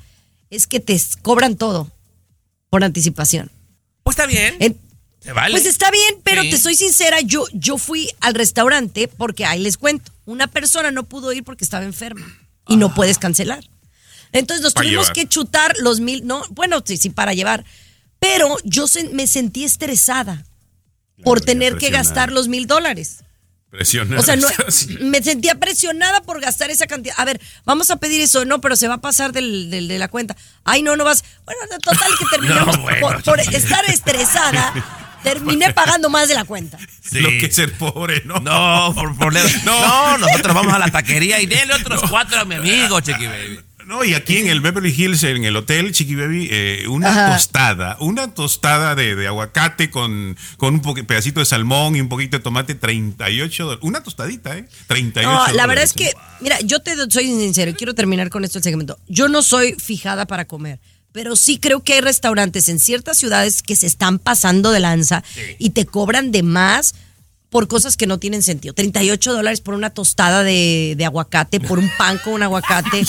es que te cobran todo por anticipación. Pues está bien. En- Se vale. Pues está bien, pero Sí. te soy sincera, yo, yo fui al restaurante porque ahí les cuento, una persona no pudo ir porque estaba enferma y no puedes cancelar. Entonces nos Para tuvimos llevar. que chutar los mil, no, bueno, sí, sí, para llevar, pero yo se- me sentí estresada por tener que gastar los mil dólares. Presionada. O sea, no, me sentía presionada por gastar esa cantidad. A ver, vamos a pedir eso, no, pero se va a pasar del, del- de la cuenta. Ay, no, no vas. Bueno, total que terminamos No, bueno, por, por estar estresada. Terminé pagando más de la cuenta. Sí. Lo que es ser pobre, ¿no? No, por problema. No. nosotros vamos a la taquería y dele otros cuatro a mi amigo, Chiqui Baby. No, y aquí en el Beverly Hills, en el hotel Chiqui Baby, eh, una Ajá. tostada, una tostada de, de aguacate con, con un pedacito de salmón y un poquito de tomate, 38 dólares. Una tostadita, ¿eh? 38 No, la verdad es que, ¿eh? mira, yo te soy sincero, y quiero terminar con esto el segmento. Yo no soy fijada para comer, pero sí creo que hay restaurantes en ciertas ciudades que se están pasando de lanza y te cobran de más por cosas que no tienen sentido. 38 dólares por una tostada de, de aguacate, por un pan con un aguacate.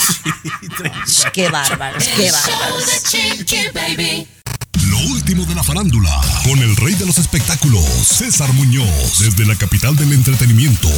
qué bárbaros, qué bárbaros. Lo último de la farándula, con el rey de los espectáculos, César Muñoz, desde la capital del entretenimiento,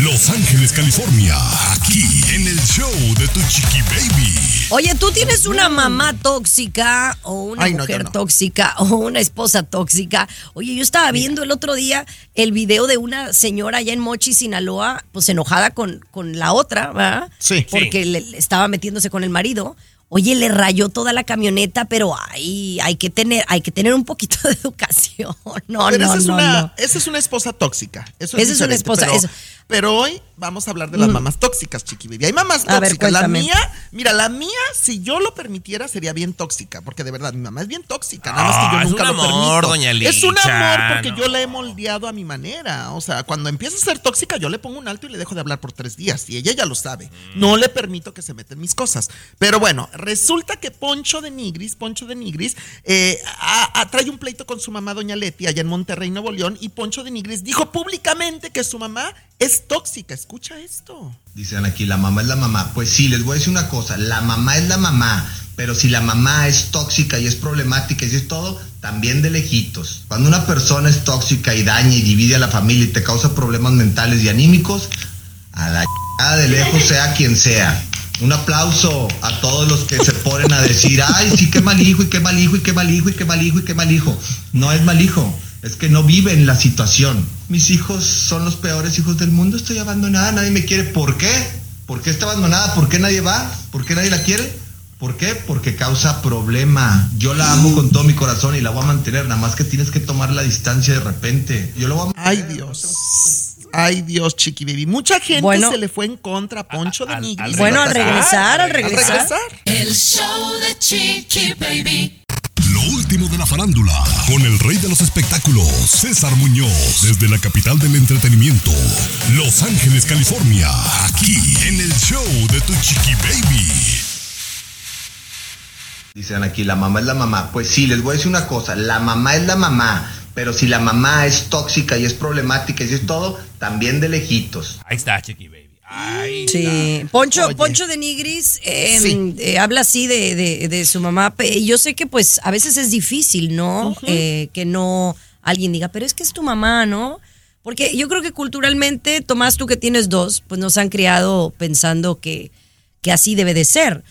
Los Ángeles, California, aquí en el show de Tu Chiqui Baby. Oye, ¿tú tienes una mamá tóxica o una Ay, mujer no. tóxica o una esposa tóxica? Oye, yo estaba viendo el otro día el video de una señora allá en Mochi, Sinaloa, pues enojada con, con la otra, ¿verdad? Sí. Porque le- le estaba metiéndose con el marido. Oye, le rayó toda la camioneta, pero ay, hay que tener, hay que tener un poquito de educación. No, Pero no, esa, es no, una, no. esa es una esposa tóxica. Eso Esa es una esposa, Pero, eso. pero hoy vamos a hablar de las Mm. mamás tóxicas, Chiqui Baby. Hay mamás A ver, tóxicas. la mía, mira, la mía, si yo lo permitiera, sería bien tóxica. Porque de verdad, mi mamá es bien tóxica. Nada más que Ah, yo es nunca un lo amor, permito. doña Es un Licha, amor porque no. yo la he moldeado a mi manera. O sea, cuando empieza a ser tóxica, yo le pongo un alto y le dejo de hablar por tres días. Y ella ya lo sabe. No le permito que se meta en mis cosas. Pero bueno, resulta que Poncho de Nigris, Poncho de Nigris, eh, trae un pleito con su mamá, doña Leti, allá en Monterrey, Nuevo León. Y Poncho de Nigris dijo públicamente que su mamá es tóxica. Escucha esto. Dicen aquí, la mamá es la mamá. Pues sí, les voy a decir una cosa, la mamá es la mamá, pero si la mamá es tóxica y es problemática y es todo, también de lejitos. Cuando una persona es tóxica y daña y divide a la familia y te causa problemas mentales y anímicos, a la de lejos sea quien sea. Un aplauso a todos los que se ponen a decir, ay, sí, qué mal hijo, y qué mal hijo, y qué mal hijo, y qué mal hijo, y qué mal hijo. No es mal hijo, es que no viven la situación. Mis hijos son los peores hijos del mundo, estoy abandonada, nadie me quiere. ¿Por qué? ¿Por qué está abandonada? ¿Por qué nadie va? ¿Por qué nadie la quiere? ¿Por qué? Porque causa problema. Yo la amo con todo mi corazón y la voy a mantener, nada más que tienes que tomar la distancia de repente. Yo lo voy a Ay, Dios. Ay, Dios, Chiqui Baby. Mucha gente Bueno. se le fue en contra a Poncho de Nigris. Bueno, al regresar, al Al regresar. regresar. El show de Chiqui Baby. Lo último de la farándula, con el rey de los espectáculos, César Muñoz, desde la capital del entretenimiento, Los Ángeles, California, aquí en el show de Tu Chiqui Baby. Dicen aquí, la mamá es la mamá. Pues sí, les voy a decir una cosa, la mamá es la mamá, pero si la mamá es tóxica y es problemática y si es todo, también de lejitos. Ahí está, Chiqui Baby. Ahí Sí, Poncho, Oye. Poncho de Nigris eh, Sí. eh, habla así de, de- de su mamá. Yo sé que pues a veces es difícil, ¿no? Eh, que no alguien diga, pero es que es tu mamá, ¿no? Porque yo creo que culturalmente, Tomás, tú que tienes dos, pues nos han criado pensando que, que así debe de ser.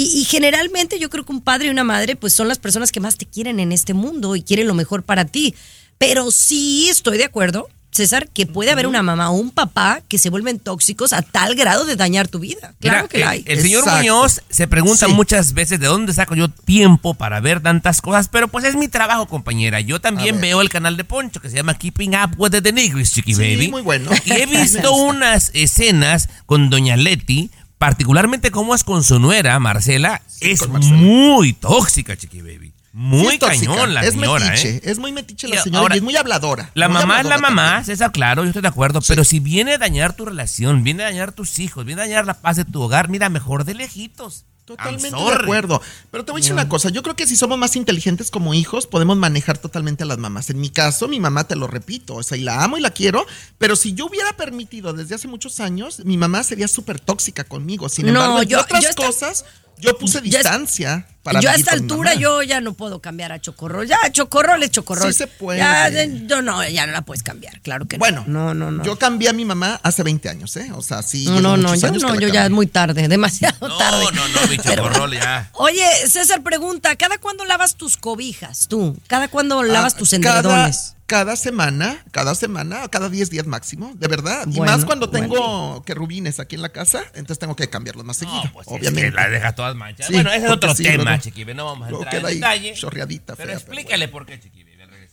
Y, y generalmente yo creo que un padre y una madre pues son las personas que más te quieren en este mundo y quieren lo mejor para ti. Pero sí estoy de acuerdo, César, que puede haber una mamá o un papá que se vuelven tóxicos a tal grado de dañar tu vida. Claro Mira, que la hay. el señor Exacto. Muñoz se pregunta Sí. muchas veces de dónde saco yo tiempo para ver tantas cosas, pero pues es mi trabajo, compañera. Yo también veo el canal de Poncho que se llama Keeping Up with the Nigris, Chiqui Sí, Baby. muy bueno. Y he visto unas escenas con Doña Leti, particularmente cómo es con su nuera, Marcela, es Marcela. muy tóxica, Chiqui Baby. Muy Sí cañón la es señora, metiche, ¿eh? es muy metiche la señora ahora- y es muy habladora. La muy mamá es la mamá, también. César, claro, yo estoy de acuerdo, pero si viene a dañar tu relación, viene a dañar tus hijos, viene a dañar la paz de tu hogar, mira, mejor de lejitos. Totalmente de acuerdo. Pero te voy a decir una cosa. Yo creo que si somos más inteligentes como hijos, podemos manejar totalmente a las mamás. En mi caso, mi mamá, te lo repito, o sea, y la amo y la quiero, pero si yo hubiera permitido desde hace muchos años, mi mamá sería súper tóxica conmigo. Sin No, embargo, yo- yo, otras yo cosas, yo puse distancia para yo a esta altura mamá. yo ya no puedo cambiar a Chocorrol. Ya, Chocorrol es Chocorrol. Sí se puede. Ya, yo no, ya no la puedes cambiar, claro que no. Bueno, no, no, no. Yo cambié a mi mamá hace 20 años, ¿eh? O sea, sí. no, no, no, yo no, yo ya es muy tarde, demasiado tarde. No, no, no, mi chocorrol ya. Oye, César pregunta, ¿cada cuándo lavas tus cobijas tú? ¿Cada cuándo lavas Ah, tus cada, edredones? cada semana, cada semana, cada 10 días máximo, de verdad. y Bueno, más cuando bueno. tengo querubines aquí en la casa, entonces tengo que cambiarlos más seguido, pues obviamente. Es que la deja todas manchadas. Sí, bueno, ese es otro sí, tema, Chiqui. No vamos a entrar en detalle. chorreadita Pero fea, explícale por qué, Chiqui.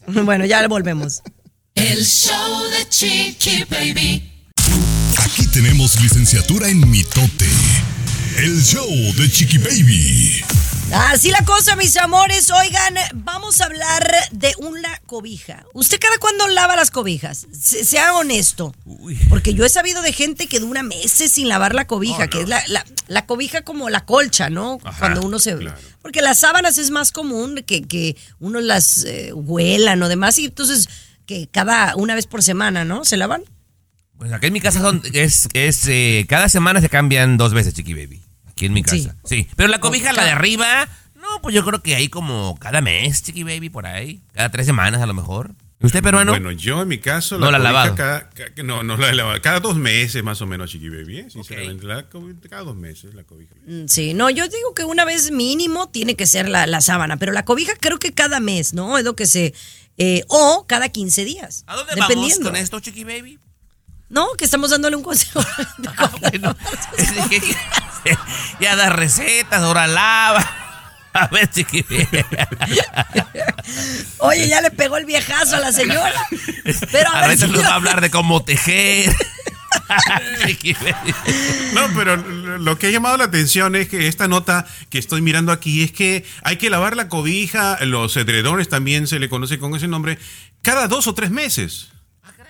Bueno, ya volvemos. El show de Chiqui Baby. Aquí tenemos licenciatura en mitote. El show de Chiqui Baby. Así la cosa, mis amores. Oigan, vamos a hablar de una cobija. ¿Usted cada cuándo lava las cobijas? Se- sea honesto. Porque yo he sabido de gente que dura meses sin lavar la cobija, que es la, la- la cobija como la colcha, ¿no? Ajá, Cuando uno se... Porque las sábanas es más común que, que uno las eh, huelan o demás, y entonces que cada una vez por semana, ¿no? ¿Se lavan? Pues aquí en mi casa son, es, es eh, cada semana se cambian dos veces, Chiqui Baby. Aquí en mi casa. Sí. Pero la cobija, la de arriba, no, pues yo creo que ahí como cada mes, Chiqui Baby, por ahí. Cada tres semanas a lo mejor. ¿Y usted peruano? Bueno, yo en mi caso. No la lavado. Cada, ca- no, no la he lavado. Cada dos meses más o menos, Chiqui Baby. ¿eh? Sinceramente, la cobija- cada dos meses la cobija. Mm, Sí, no, yo digo que una vez mínimo tiene que ser la, la sábana, pero la cobija creo que cada mes, ¿no? Es lo que se... eh, o cada 15 días. ¿A dónde dependiendo. vamos con esto, Chiqui Baby? No, que estamos dándole un consejo. ¿Qué- qué- ya da recetas, ahora lava. A ver. Oye, ya le pegó el viejazo a la señora. Pero a veces nos va a hablar de cómo tejer. No, pero lo que ha llamado la atención es que esta nota que estoy mirando aquí es que hay que lavar la cobija, los edredones también se le conoce con ese nombre, cada dos o tres meses.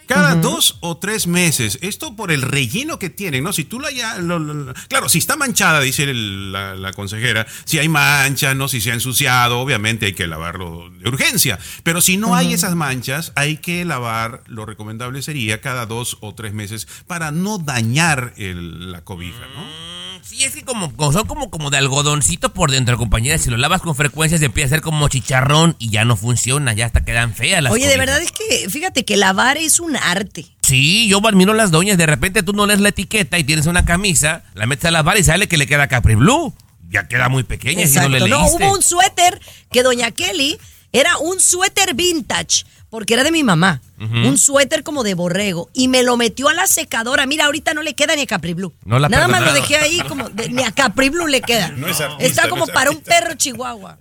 Cada dos o tres meses. Esto por el relleno que tienen, ¿no? Si tú la ya. lo- lo- claro, si está manchada, dice el- la, la consejera, si hay manchas, ¿no? Si se ha ensuciado, obviamente hay que lavarlo de urgencia. Pero si no hay esas manchas, hay que lavar, lo recomendable sería cada dos o tres meses para no dañar el- la cobija, ¿no? Sí, es que como, como son como, como de algodoncito por dentro, compañera. Si lo lavas con frecuencia se empieza a hacer como chicharrón y ya no funciona, ya hasta quedan feas las Oye, de cobijas. verdad es que, fíjate que lavar es un arte. Sí, yo admiro las doñas. De repente tú no lees la etiqueta y tienes una camisa, la metes a lavar y sale que le queda Capri Blue. Ya queda muy pequeña si no le Exacto. No, leíste. hubo un suéter que doña Kelly era un suéter vintage, porque era de mi mamá. Un suéter como de borrego. Y me lo metió a la secadora. Mira, ahorita no le queda ni a Capri Blue. No la Nada más lo dejé ahí como. de- ni a Capri Blue le queda. No es artista, Está no como es para un perro chihuahua.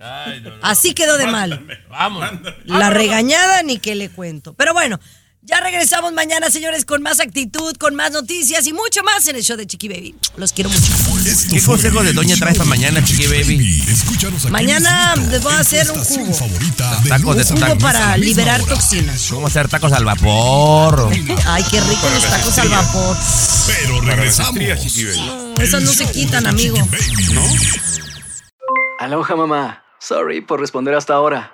Así quedó de mal. Vamos. La regañada ni que le cuento. Pero bueno, ya regresamos mañana, señores, con más actitud, con más noticias y mucho más en el show de Chiqui Baby. Los quiero mucho. ¿Qué consejo de doña traes para mañana, Chiqui Baby? Escúchanos aquí Mañana les voy a hacer un jugo. favorita de Tacos de Jugo para liberar hora. toxinas. Vamos a hacer tacos al vapor. Ay, qué rico los tacos al vapor. Pero regresamos. No, esas no se quitan, amigo. Aloha mamá. Sorry por responder hasta ahora.